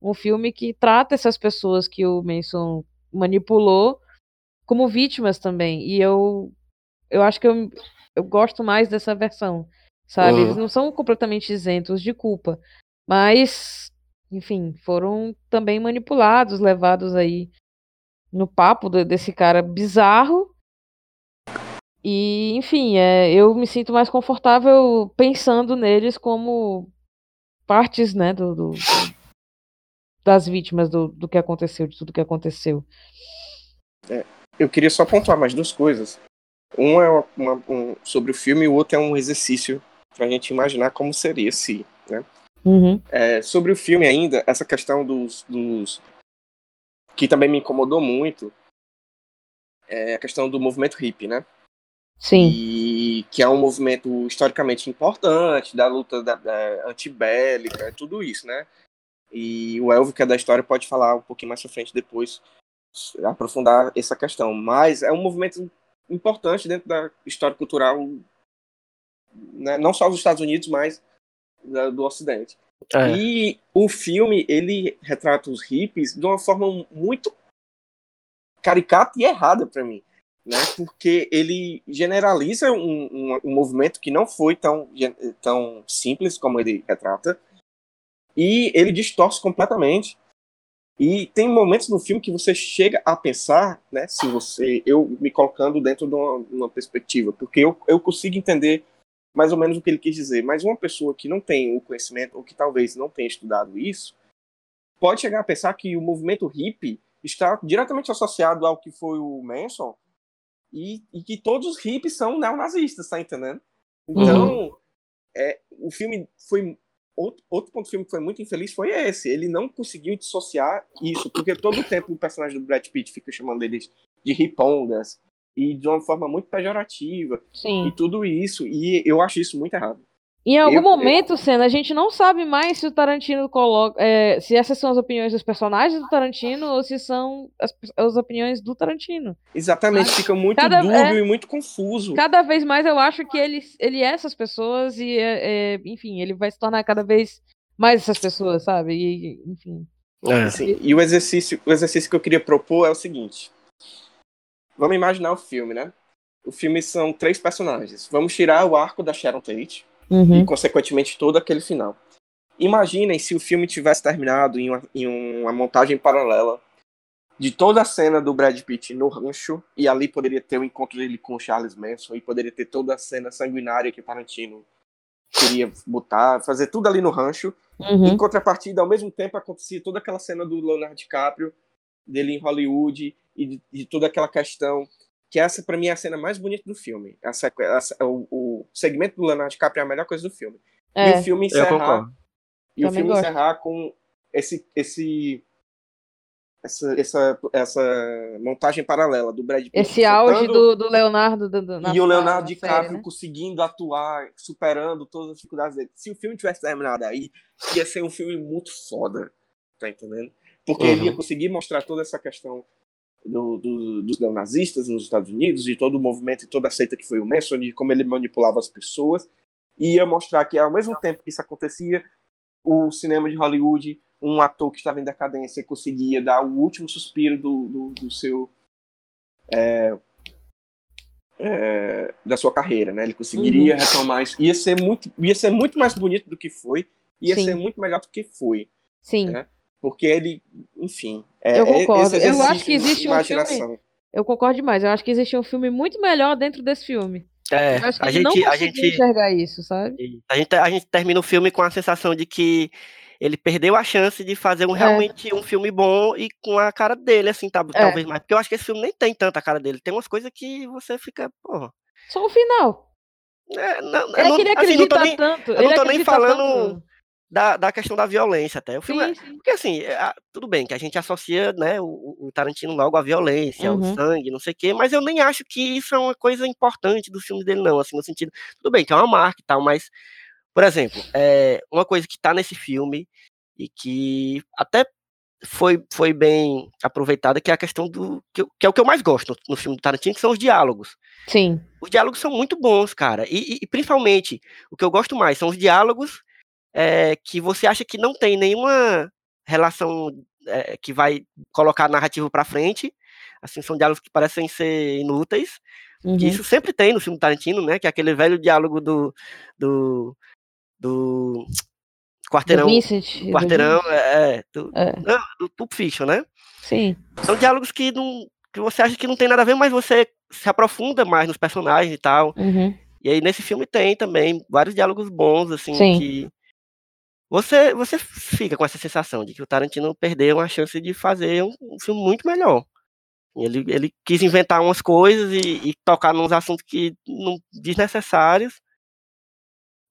um filme que trata essas pessoas que o Manson manipulou como vítimas também. E eu, eu acho que eu, eu gosto mais dessa versão, sabe? Uhum. Eles não são completamente isentos de culpa, mas, enfim, foram também manipulados, levados aí no papo de- desse cara bizarro. E, enfim, é, eu me sinto mais confortável pensando neles como partes, né, do, do- das vítimas do, do que aconteceu, de tudo que aconteceu. Eu queria só pontuar mais duas coisas. Um é uma- um, sobre o filme e o outro é um exercício pra gente imaginar como seria se, né? Uhum. É, sobre o filme ainda, essa questão dos, dos. que também me incomodou muito é a questão do movimento hippie, né? Sim. E que é um movimento historicamente importante, da luta da, da antibélica, tudo isso, né? E o Elvio, que é da história, pode falar um pouquinho mais pra frente depois, aprofundar essa questão. Mas é um movimento importante dentro da história cultural, né? não só dos Estados Unidos, mas da- do Ocidente. É. E o filme, ele retrata os hippies de uma forma muito caricata e errada para mim, né? Porque ele generaliza um, um, um movimento que não foi tão, tão simples como ele retrata, e ele distorce completamente E tem momentos no filme que você chega a pensar, né, se você, eu me colocando dentro de uma, uma perspectiva, porque eu, eu consigo entender mais ou menos o que ele quis dizer, mas uma pessoa que não tem o conhecimento, ou que talvez não tenha estudado isso, pode chegar a pensar que o movimento hippie está diretamente associado ao que foi o Manson, e, e que todos os hippies são neonazistas, tá entendendo? Então, é, o filme foi outro, outro ponto do filme que foi muito infeliz foi esse. Ele não conseguiu dissociar isso, porque todo o tempo o personagem do Brad Pitt fica chamando eles de ripongas e de uma forma muito pejorativa Sim. e tudo isso. E eu acho isso muito errado. Em algum Eu- momento, Senna, a gente não sabe mais se o Tarantino coloca. é, se essas são as opiniões dos personagens do Tarantino ou se são as, as opiniões do Tarantino. Exatamente, fica muito Cada- dúbio é. e muito confuso. Cada vez mais eu acho que ele, ele é essas pessoas e, é, é, enfim, ele vai se tornar cada vez mais essas pessoas, sabe? E, enfim. É. Assim, e o exercício, o exercício que eu queria propor é o seguinte. Vamos imaginar o filme, né? O filme são três personagens. Vamos tirar o arco da Sharon Tate Uhum. e, consequentemente, todo aquele final. Imaginem se o filme tivesse terminado em uma, em uma montagem paralela de toda a cena do Brad Pitt no rancho, e ali poderia ter o encontro dele com o Charles Manson, e poderia ter toda a cena sanguinária que Tarantino queria botar, fazer tudo ali no rancho. Uhum. Em contrapartida, ao mesmo tempo, acontecia toda aquela cena do Leonardo DiCaprio, dele em Hollywood, e de, de toda aquela questão. Que essa, pra mim, é a cena mais bonita do filme. Essa, essa- o, o segmento do Leonardo DiCaprio é a melhor coisa do filme. E É, o filme encerrar, e o filme gosto. encerrar com esse, esse, essa, essa, essa montagem paralela do Brad Pitt. esse auge do, do Leonardo. Do, do- na- e o na- Leonardo na DiCaprio série, né? conseguindo atuar, superando todas as dificuldades dele. Se o filme tivesse terminado aí, ia ser um filme muito foda. Tá entendendo? Porque ele ia Uhum. conseguir mostrar toda essa questão do- do- dos neonazistas nos Estados Unidos, de todo o movimento e toda a seita que foi o Manson, de como ele manipulava as pessoas. E ia mostrar que, ao mesmo tempo que isso acontecia, o cinema de Hollywood, um ator que estava em decadência, conseguia dar o último suspiro do, do, do seu é, da sua carreira, né? Ele conseguiria Uhum. retomar isso. Ia ser muito, ia ser muito mais bonito do que foi, ia Sim. ser muito melhor do que foi, Sim. É. porque ele, enfim, é, Eu é concordo. esse Eu acho que existe um imaginação. Eu concordo demais. Eu acho que existia um filme muito melhor dentro desse filme. É, Eu a não gente, a gente, enxergar isso, sabe? a gente, a gente termina o filme com a sensação de que ele perdeu a chance de fazer um, É. realmente um filme bom e com a cara dele, assim, tá, É. talvez mais. Porque eu acho que esse filme nem tem tanta cara dele. Tem umas coisas que você fica, porra. Só o final. É, não, eu Ele não, queria assim, não tô acreditar nem tanto. não ele tô nem falando tanto. Da, da questão da violência até. O filme é- Sim, sim. Porque assim, é, ah, tudo bem que a gente associa né, o, o Tarantino logo à violência, Uhum. ao sangue, não sei o quê, mas eu nem acho que isso é uma coisa importante dos filmes dele, não. Assim, no sentido, tudo bem que é uma marca e tal, mas, por exemplo, é, uma coisa que tá nesse filme e que até foi, foi bem aproveitada, que é a questão do. que, que é o que eu mais gosto no, no filme do Tarantino, que são os diálogos. Sim. Os diálogos são muito bons, cara. E, e- e, principalmente, o que eu gosto mais são os diálogos é, que você acha que não tem nenhuma relação é, que vai colocar a narrativa pra frente. Assim, são diálogos que parecem ser inúteis. Uhum. Isso sempre tem no filme do Tarantino, né? Que é aquele velho diálogo do. do. do Do quarteirão. Vincent. do quarteirão, Vincent. é, é, do, É. não, do Pulp Fiction, né? Sim. São diálogos que não. que você acha que não tem nada a ver, mas você se aprofunda mais nos personagens e tal. Uhum. E aí nesse filme tem também vários diálogos bons, assim, Sim. que você, você fica com essa sensação de que o Tarantino perdeu a chance de fazer um, um filme muito melhor. Ele, ele quis inventar umas coisas e, e tocar nos assuntos que não desnecessários.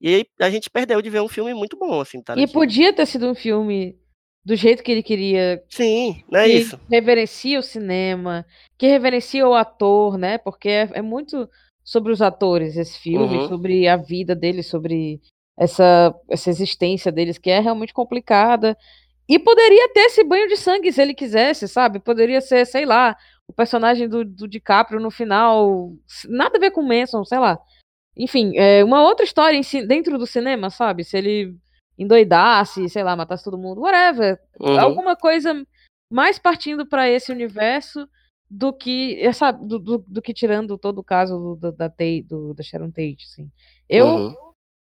E aí a gente perdeu de ver um filme muito bom, assim, do E Tarantino. podia ter sido um filme do jeito que ele queria, Sim, não é que isso. reverencia o cinema, que reverencia o ator, né? Porque é, é muito sobre os atores esse filme, Uhum. sobre a vida deles, sobre essa, essa existência deles, que é realmente complicada. E poderia ter esse banho de sangue se ele quisesse, sabe? Poderia ser, sei lá, o personagem do, do DiCaprio no final, nada a ver com o Manson, sei lá. Enfim, é uma outra história em dentro do cinema, sabe? Se ele endoidasse, sei lá, matasse todo mundo, whatever Uhum. alguma coisa mais partindo para esse universo do que essa do, do, do que tirando todo o caso do, da Tate, do, da Sharon Tate, assim. Eu, Uhum.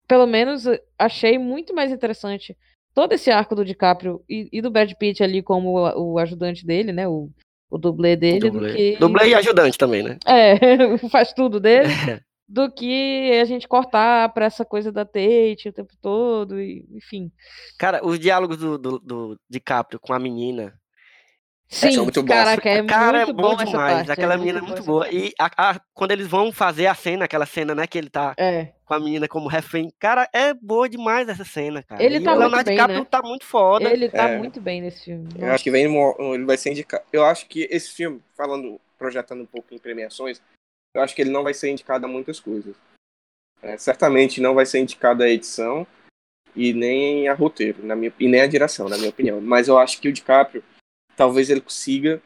Pelo menos, achei muito mais interessante todo esse arco do DiCaprio e, e do Brad Pitt ali como o, o ajudante dele, né? O, o dublê dele, do Dublê. que. Dublê e ajudante também, né? É, faz tudo dele, do que a gente cortar pra essa coisa da Tate o tempo todo, e, enfim. Cara, os diálogos do, do, do DiCaprio com a menina. Sim, são muito bons. caraca, é cara, muito é bom essa demais. parte, Aquela é menina é boa muito boa. E a- a- quando eles vão fazer a cena, aquela cena, né, que ele tá É, com a menina como refém, cara, é boa demais essa cena, cara. Ele e tá o muito Leonardo bem, DiCaprio né? tá muito foda. ele tá É. muito bem nesse filme. Eu acho que vem ele vai ser indicado. Eu acho que esse filme, falando, projetando um pouco em premiações, eu acho que ele não vai ser indicado a muitas coisas. É, certamente não vai ser indicado a edição e nem a roteiro, na minha, e nem a direção, na minha opinião. Mas eu acho que o DiCaprio, talvez ele consiga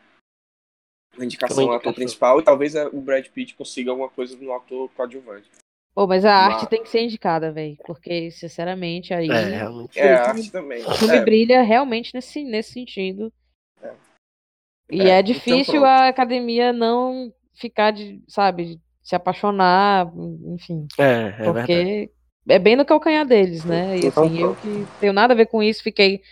uma indicação ao ator principal e talvez o Brad Pitt consiga alguma coisa no ator coadjuvante. Pô, mas a arte Mas- tem que ser indicada, velho. Porque, sinceramente, aí É, realmente. É, a filme- arte também. o filme É, brilha realmente nesse, nesse sentido. É. E É, é, então difícil pronto. a academia não ficar de, sabe, se apaixonar, enfim. É, é verdade. Porque é bem no calcanhar deles, né? E Então assim, eu que tenho nada a ver com isso, fiquei,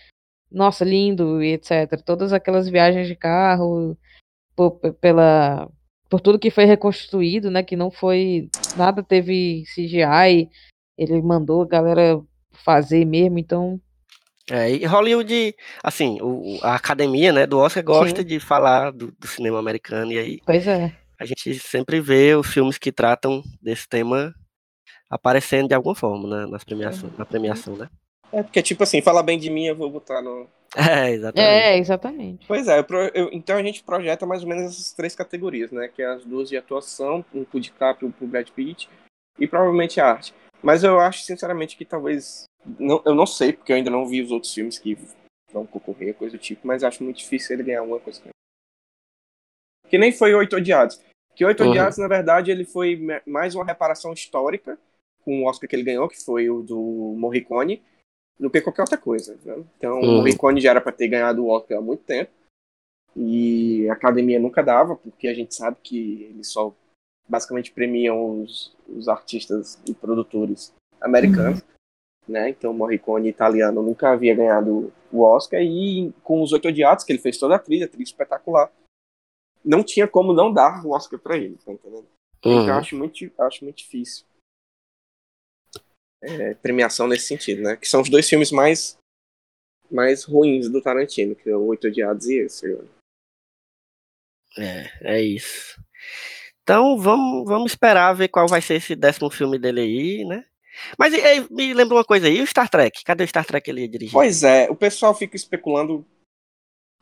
nossa, lindo e etc. Todas aquelas viagens de carro, por, pela, por tudo que foi reconstruído, né? Que não foi, nada teve CGI, ele mandou a galera fazer mesmo, então, É, e Hollywood, assim, o- a academia, né, do Oscar gosta Sim. de falar do, do cinema americano, e aí pois é. a gente sempre vê os filmes que tratam desse tema aparecendo de alguma forma né, nas premiações, na premiação, né? É porque, tipo assim, fala bem de mim, eu vou botar no. É, exatamente. É, exatamente. Pois é, eu eu- então a gente projeta mais ou menos essas três categorias, né? Que é as duas de atuação, um pro DiCaprio e um pro Brad Pitt, e provavelmente a arte. Mas eu acho, sinceramente, que talvez. Não, eu não sei, porque eu ainda não vi os outros filmes que vão concorrer, coisa do tipo, mas acho muito difícil ele ganhar alguma coisa. Que nem foi Oito Odiados. Que Oito Uhum. Odiados, na verdade, ele foi mais uma reparação histórica com o Oscar que ele ganhou, que foi o do Morricone, do que qualquer outra coisa. né? Então, o Uhum. Morricone já era para ter ganhado o Oscar há muito tempo. E a academia nunca dava, porque a gente sabe que eles só basicamente premiam os, os artistas e produtores americanos. Né? Então, Morricone italiano nunca havia ganhado o Oscar. E com os Oito Odiados, que ele fez toda a trilha, trilha espetacular, não tinha como não dar o Oscar para ele, tá entendendo? Então, eu Uhum. acho muito, acho muito difícil. É, premiação nesse sentido, né? Que são os dois filmes mais mais ruins do Tarantino, que é o Oito Odiados e esse. É, é isso. Então vamos, vamos esperar ver qual vai ser esse décimo filme dele aí, né? Mas e- me lembra uma coisa aí, e o Star Trek? Cadê o Star Trek ele ia dirigir? Pois é, o pessoal fica especulando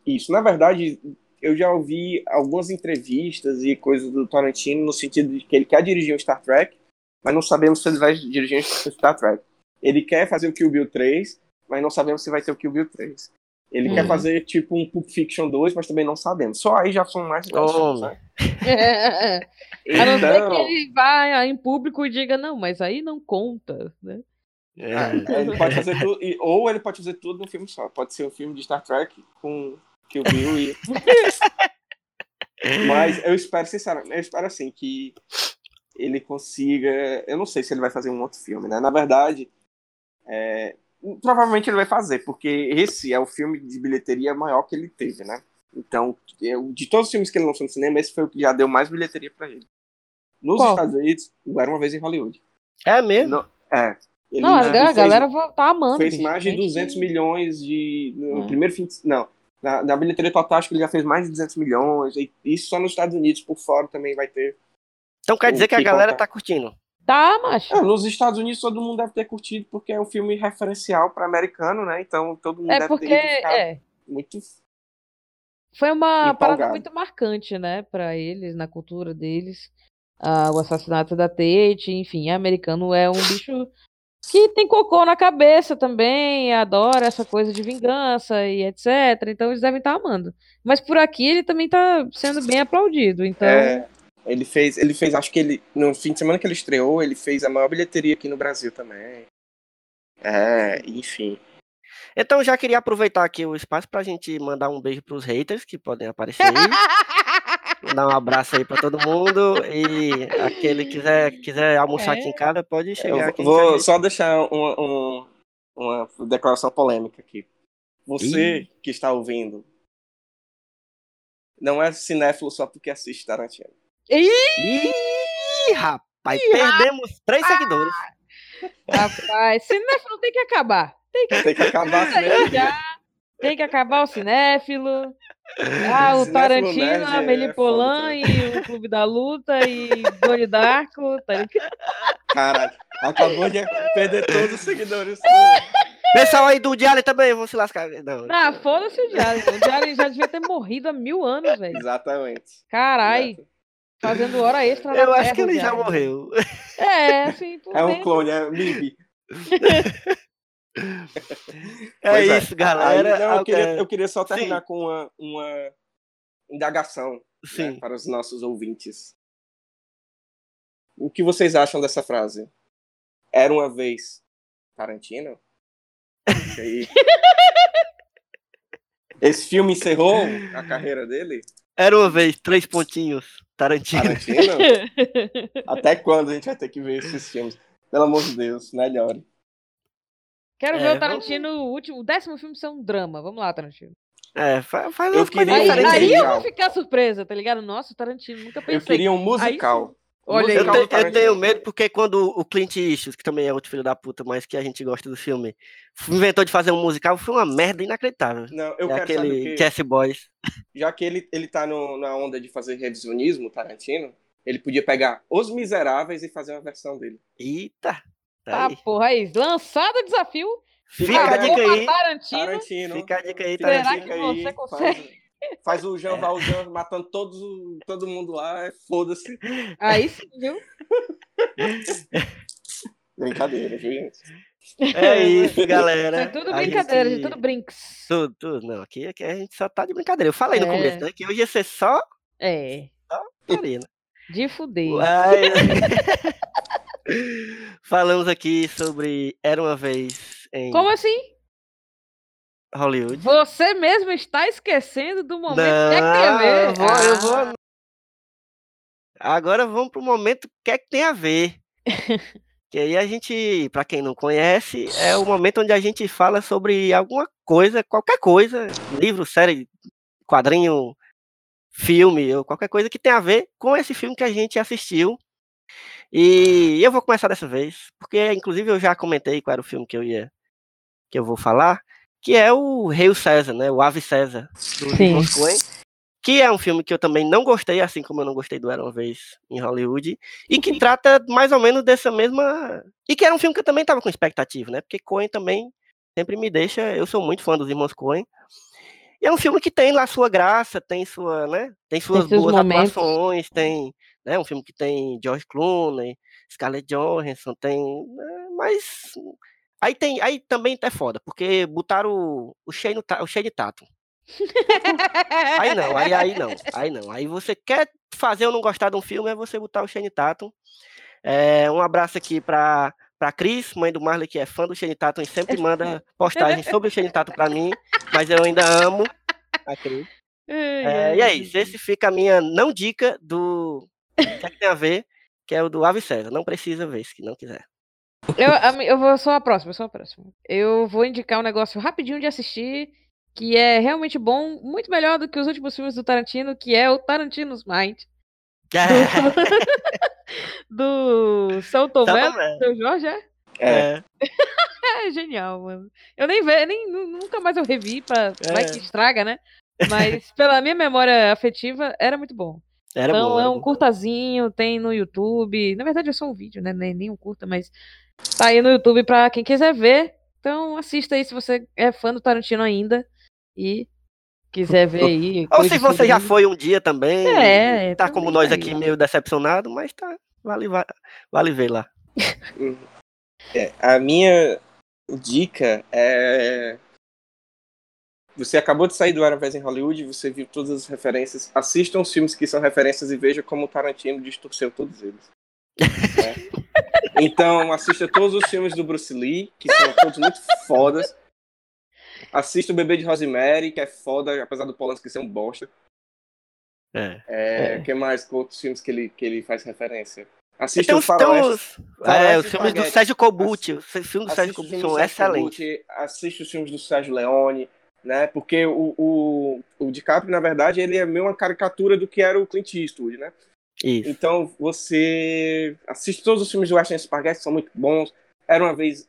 isso. Na verdade, eu já ouvi algumas entrevistas e coisas do Tarantino no sentido de que ele quer dirigir um Star Trek, mas não sabemos se ele vai dirigir um Star Trek. Ele quer fazer o Kill Bill 3, mas não sabemos se vai ter o Kill Bill 3. Ele quer Uhum. fazer tipo um Pulp Fiction 2, mas também não sabemos. Só aí já são mais de 10 filmes, Homem. né? A não ser que Então, ele vá em público e diga, não, mas aí não conta, né? É. ele pode fazer tudo, e- ou ele pode fazer tudo num filme só. Pode ser um filme de Star Trek com Kill Bill e Mas eu espero, sinceramente, eu espero assim que ele consiga. Eu não sei se ele vai fazer um outro filme, né? Na verdade, é, provavelmente ele vai fazer, porque esse é o filme de bilheteria maior que ele teve, né? Então, eu- de todos os filmes que ele lançou no cinema, esse foi o que já deu mais bilheteria pra ele. Nos? Estados Unidos, o Era uma vez em Hollywood. É mesmo? Não, é. Ele, não, a ele ga- a fez- galera tá amando. fez bicho. mais de Gente, 200 milhões de. No É. primeiro fim de. Não. Na, na bilheteria total, acho que ele já fez mais de 200 milhões. E isso só nos Estados Unidos, por fora também vai ter. Então quer dizer que a que galera contar. tá curtindo. Tá, macho. É, nos Estados Unidos todo mundo deve ter curtido, porque é um filme referencial para americano, né? Então todo mundo É deve porque ter ficado é, muito. foi uma parada empolgado. muito marcante, né, pra eles, na cultura deles. Ah, o assassinato da Tate, enfim, americano é um bicho que tem cocô na cabeça também, adora essa coisa de vingança e etc. Então eles devem estar amando. Mas por aqui ele também tá sendo bem aplaudido. Então, É, ele fez, ele fez, acho que ele. No fim de semana que ele estreou, ele fez a maior bilheteria aqui no Brasil também. É, enfim. Então já queria aproveitar aqui o espaço pra gente mandar um beijo pros haters que podem aparecer aí. Mandar um abraço aí pra todo mundo. E aquele que quiser, quiser almoçar aqui em casa, pode chegar Eu aqui. vou só deixar um, um, uma declaração polêmica aqui. Você que está ouvindo não é cinéfilo só porque assiste Tarantino. Ih, rapaz, perdemos três seguidores. Rapaz, cinéfilo tem que acabar. Tem que, Tem que acabar já. Tem que acabar o cinéfilo. Ah, o Cinéfilo Tarantino, nerd a é Amélie foda Polan e o Clube da Luta e Doni Darko, tá ligado? Caralho, acabou de perder todos os seguidores. Pessoal aí do Diário também, vão se lascar. Não, Ah, foda-se o Jalen. O Jalen já devia ter morrido há mil anos, velho. Exatamente. Carai, Exato. Fazendo hora extra na eu acho terra, que ele já Jalen. morreu. É, assim, por É um clone, é Mib. É Pois isso, galera. Aí, não, eu, queria, É, eu queria só Sim. terminar com uma, uma indagação né, Sim. para os nossos ouvintes. O que vocês acham dessa frase? Era uma vez Tarantino? Esse filme encerrou a carreira dele? Era uma vez, três pontinhos. Tarantino. Tarantino? Até quando a gente vai ter que ver esses filmes? Pelo amor de Deus, melhore. Quero É, ver o vamos- Tarantino, o último, o décimo filme ser um drama. Vamos lá, Tarantino. É, fa- faz Eu queria Aí, um aí aí. eu vou ficar surpresa, tá ligado? Nossa, o Tarantino, nunca pensei. Eu queria um musical. Olha aí. Eu, te- eu Tarantino. tenho medo porque quando o Clint Eastwood, que também é outro filho da puta, mas que a gente gosta do filme, inventou de fazer um musical, foi uma merda inacreditável. Não, eu é quero aquele? Chess Boys. já que ele, ele tá no- na onda de fazer revisionismo, Tarantino, ele podia pegar Os Miseráveis e fazer uma versão dele. Eita. Tá Tá, aí. porra, aí. Lançado o desafio. Fica a dica aí. Tarantino. Fica Fica a dica aí, Fica a Será Tarantino. que dica aí, você faz- consegue? Faz, o Jean Valjean matando todos, todo mundo lá, é foda-se. Aí sim, viu? Brincadeira, viu, gente? É isso, galera. É tudo brincadeira, gente- tudo brinks. Tudo, tudo. Não, aqui, aqui a gente só tá de brincadeira. Eu falei no É. começo, né? Que hoje ia ser só É, né? de fuder. Mas- Falamos aqui sobre Era uma vez em Como assim? Hollywood. Você mesmo está esquecendo do momento que é que tem a Não, ver. eu vou, eu Ah, vou. Agora vamos pro momento que é que tem a ver. que aí a gente, pra quem não conhece, é o momento onde a gente fala sobre alguma coisa, qualquer coisa, livro, série, quadrinho, filme, ou qualquer coisa que tenha a ver com esse filme que a gente assistiu. E eu vou começar dessa vez, porque inclusive eu já comentei qual era o filme que eu ia que eu vou falar, que é o Rei César, né? O Ave César do. Nicolas Coen, que é um filme que eu também não gostei, assim como eu não gostei do Era uma vez em Hollywood, e que trata mais ou menos dessa mesma e que era um filme que eu também estava com expectativa, né? Porque Coen também sempre me deixa, eu sou muito fã dos irmãos Coen. E é um filme que tem lá sua graça, tem sua, né? Tem suas seus boas momentos. atuações, tem, né, um filme que tem George Clooney, Scarlett Johansson, tem, né, mas aí tem, aí também é foda, porque botaram o, o Shane, o Shane Tatum. Aí não, aí, aí não, aí não. Aí você quer fazer eu não gostar de um filme, é você botar o Shane Tatum. É, um abraço aqui pra, pra Cris, mãe do Marley, que é fã do Shane Tatum e sempre manda postagem sobre o Shane Tatum pra mim, mas eu ainda amo a Cris. É, e é isso, esse fica a minha não dica do que, é que tem a ver, que é o do Ave César. Não precisa ver, se não quiser. Eu, eu vou, sou a próxima, eu sou a próxima. Eu vou indicar um negócio rapidinho de assistir, que é realmente bom, muito melhor do que os últimos filmes do Tarantino, que é o Tarantino's Mind, do São Tomé, São Tomé. do seu Jorge, é? É, É, É genial, mano. Eu nem vejo, nem nu- nunca mais eu revi pra. Vai É. que estraga, né? Mas pela minha memória afetiva, era muito bom. era então bom. é um bom. curtazinho, tem no YouTube. Na verdade é só um vídeo, né? Nem, nem um curta, mas tá aí no YouTube pra quem quiser ver. Então assista aí se você é fã do Tarantino ainda e quiser ver aí. Ou se você já foi um dia também, É, tá como também nós tá aqui meio decepcionado, mas tá, vale, va- vale ver lá. é, a minha dica é. Você acabou de sair do Era Vez em Hollywood, você viu todas as referências. Assistam os filmes que são referências e veja como o Tarantino distorceu todos eles. Né? Então, assista todos os filmes do Bruce Lee, que são todos muito fodas. Assista o Bebê de Rosemary, que é foda, apesar do Polanski ser um bosta. É. É, É. que mais? Outros filmes que ele, que ele faz referência? Assista o Faroeste. os, é, os filmes do. Sérgio Kobuti. Os filmes do Sérgio filmes são excelentes. Assiste os filmes do Sérgio Leone, né? Porque o, o, o DiCaprio, na verdade, ele é meio uma caricatura do que era o Clint Eastwood, né? Isso. Então você assiste todos os filmes do Western Spaghetti, são muito bons. Era uma vez.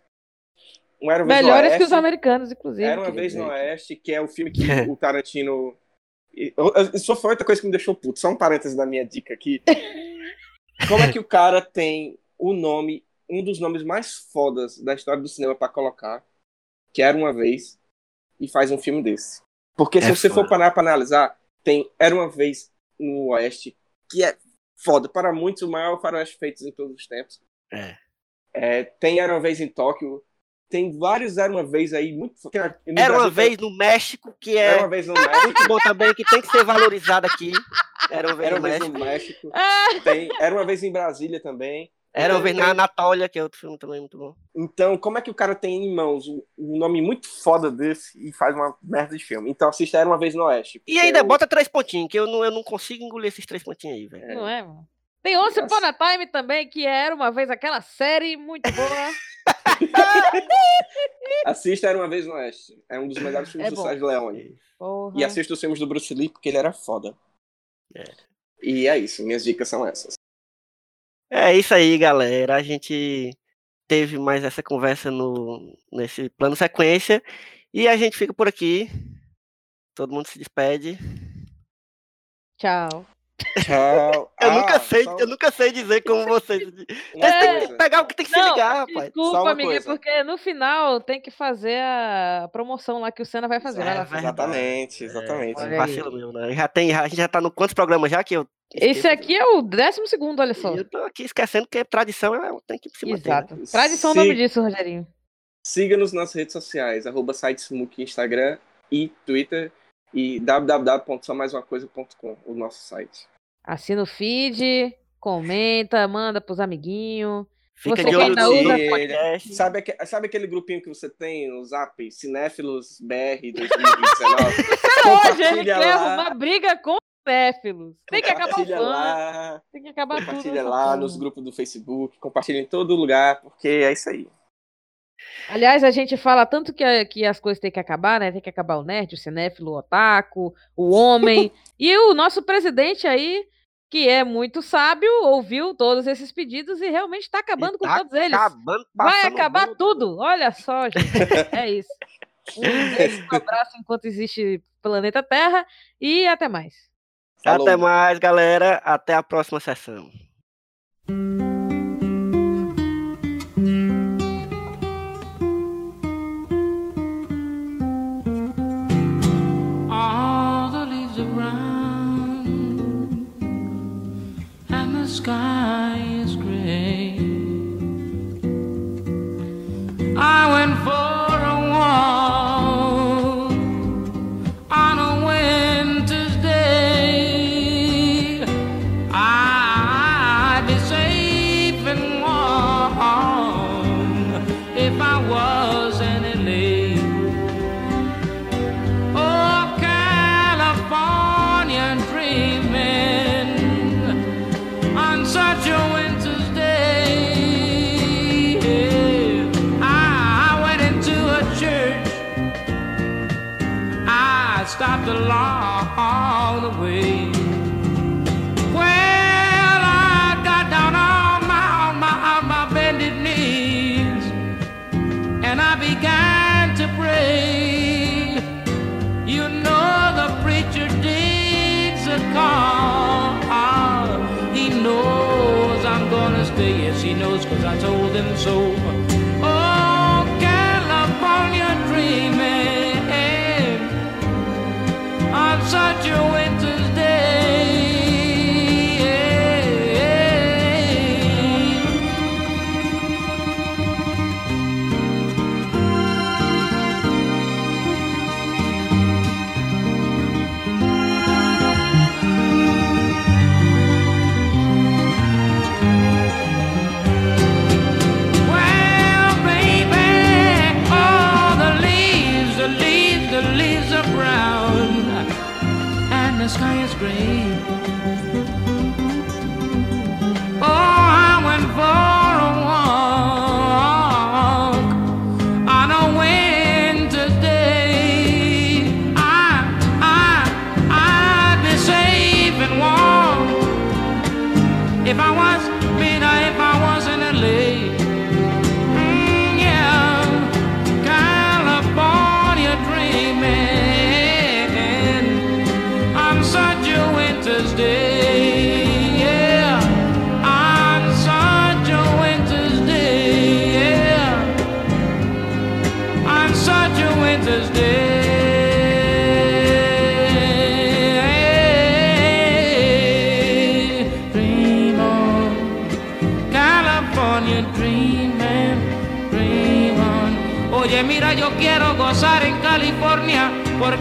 um Era uma vez no Melhores que os americanos, inclusive. Era uma vez no dizer. Oeste, que é o filme que o Tarantino. Isso foi outra coisa que me deixou puto. Só um parênteses da minha dica aqui. Como é que o cara tem o nome, um dos nomes mais fodas da história do cinema pra colocar, que era uma vez, e faz um filme desse? Porque se É você foda. for parar pra analisar, tem Era uma vez no Oeste, que é foda. Para muitos, o maior faroeste feito em todos os tempos. É. É, tem Era uma vez em Tóquio. Tem vários Era uma vez aí, muito. no Era Brasil uma tem- vez no México, que Era é uma vez no México. muito bom também, que tem que ser valorizado aqui. Era uma vez Era no uma vez México. no México. Tem, era uma vez em Brasília também. Era uma vez na Tem- Anatólia, que é outro filme também muito bom. Então, como é que o cara tem em mãos um, nome muito foda desse e faz uma merda de filme? Então, assista Era uma vez no Oeste. E ainda Eu- bota três pontinhos, que eu não, eu não consigo engolir esses três pontinhos aí, velho. Não é, mano? Tem Once Upon a Time também, que era uma vez aquela série muito boa. Assista Era uma vez no Oeste. É um dos melhores filmes É do. Sérgio Leone. Porra. E assista os filmes do Bruce Lee, porque ele era foda. É. E é isso, minhas dicas são essas. É isso aí, galera. A gente teve mais essa conversa no, nesse plano sequência. E a gente fica por aqui. Todo mundo se despede. Tchau. Tchau. Eu, Ah, nunca sei, só eu nunca sei dizer como vocês. Vocês têm que pegar o que tem que se Não, ligar, rapaz. Desculpa, amiga, coisa. porque no final tem que fazer a promoção lá que o Senna vai fazer. É. Exatamente, exatamente. Aí. Vacilo meu, né? Já tem, a gente já tá no quantos programas já que eu. Esse aqui é o décimo segundo, olha só. E Eu tô aqui esquecendo que tradição é, tem que se manter. né? Exato. Tradição é o nome Se- disso, Rogerinho. Siga-nos nas redes sociais, arroba sitesmook, Instagram e Twitter e www.somaisumacoisa.com, o nosso site. Assina o feed, comenta, manda pros amiguinhos. Fica Você de que olho usa podcast. Sabe, sabe aquele grupinho que você tem no Zap, Cinéfilos BR 2019? Hoje ele Compartilha quer lá. arrumar briga com os cinéfilos. Tem que acabar o Compartilha fã, lá, tem que acabar tudo. compartilha lá nos grupos do Facebook, compartilha em todo lugar, porque é isso aí. Aliás, a gente fala tanto que, a- que as coisas têm que acabar, né? Tem que acabar o nerd, o cinéfilo, o otaku, o homem. e o nosso presidente aí, que é muito sábio, ouviu todos esses pedidos e realmente está acabando E com tá todos eles. Acabando, Vai acabar bolo. tudo. Olha só, gente. É isso. Um beijo, um abraço enquanto existe planeta Terra e até mais. Falou. Até mais, galera. Até a próxima sessão. Sky he knows cause I told him so. Oh, California dreaming on such a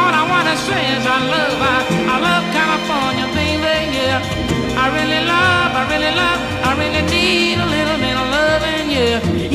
All I wanna say is I love, I, I love California, baby, yeah. I really love, I really love, I really need a little bit of loving, yeah.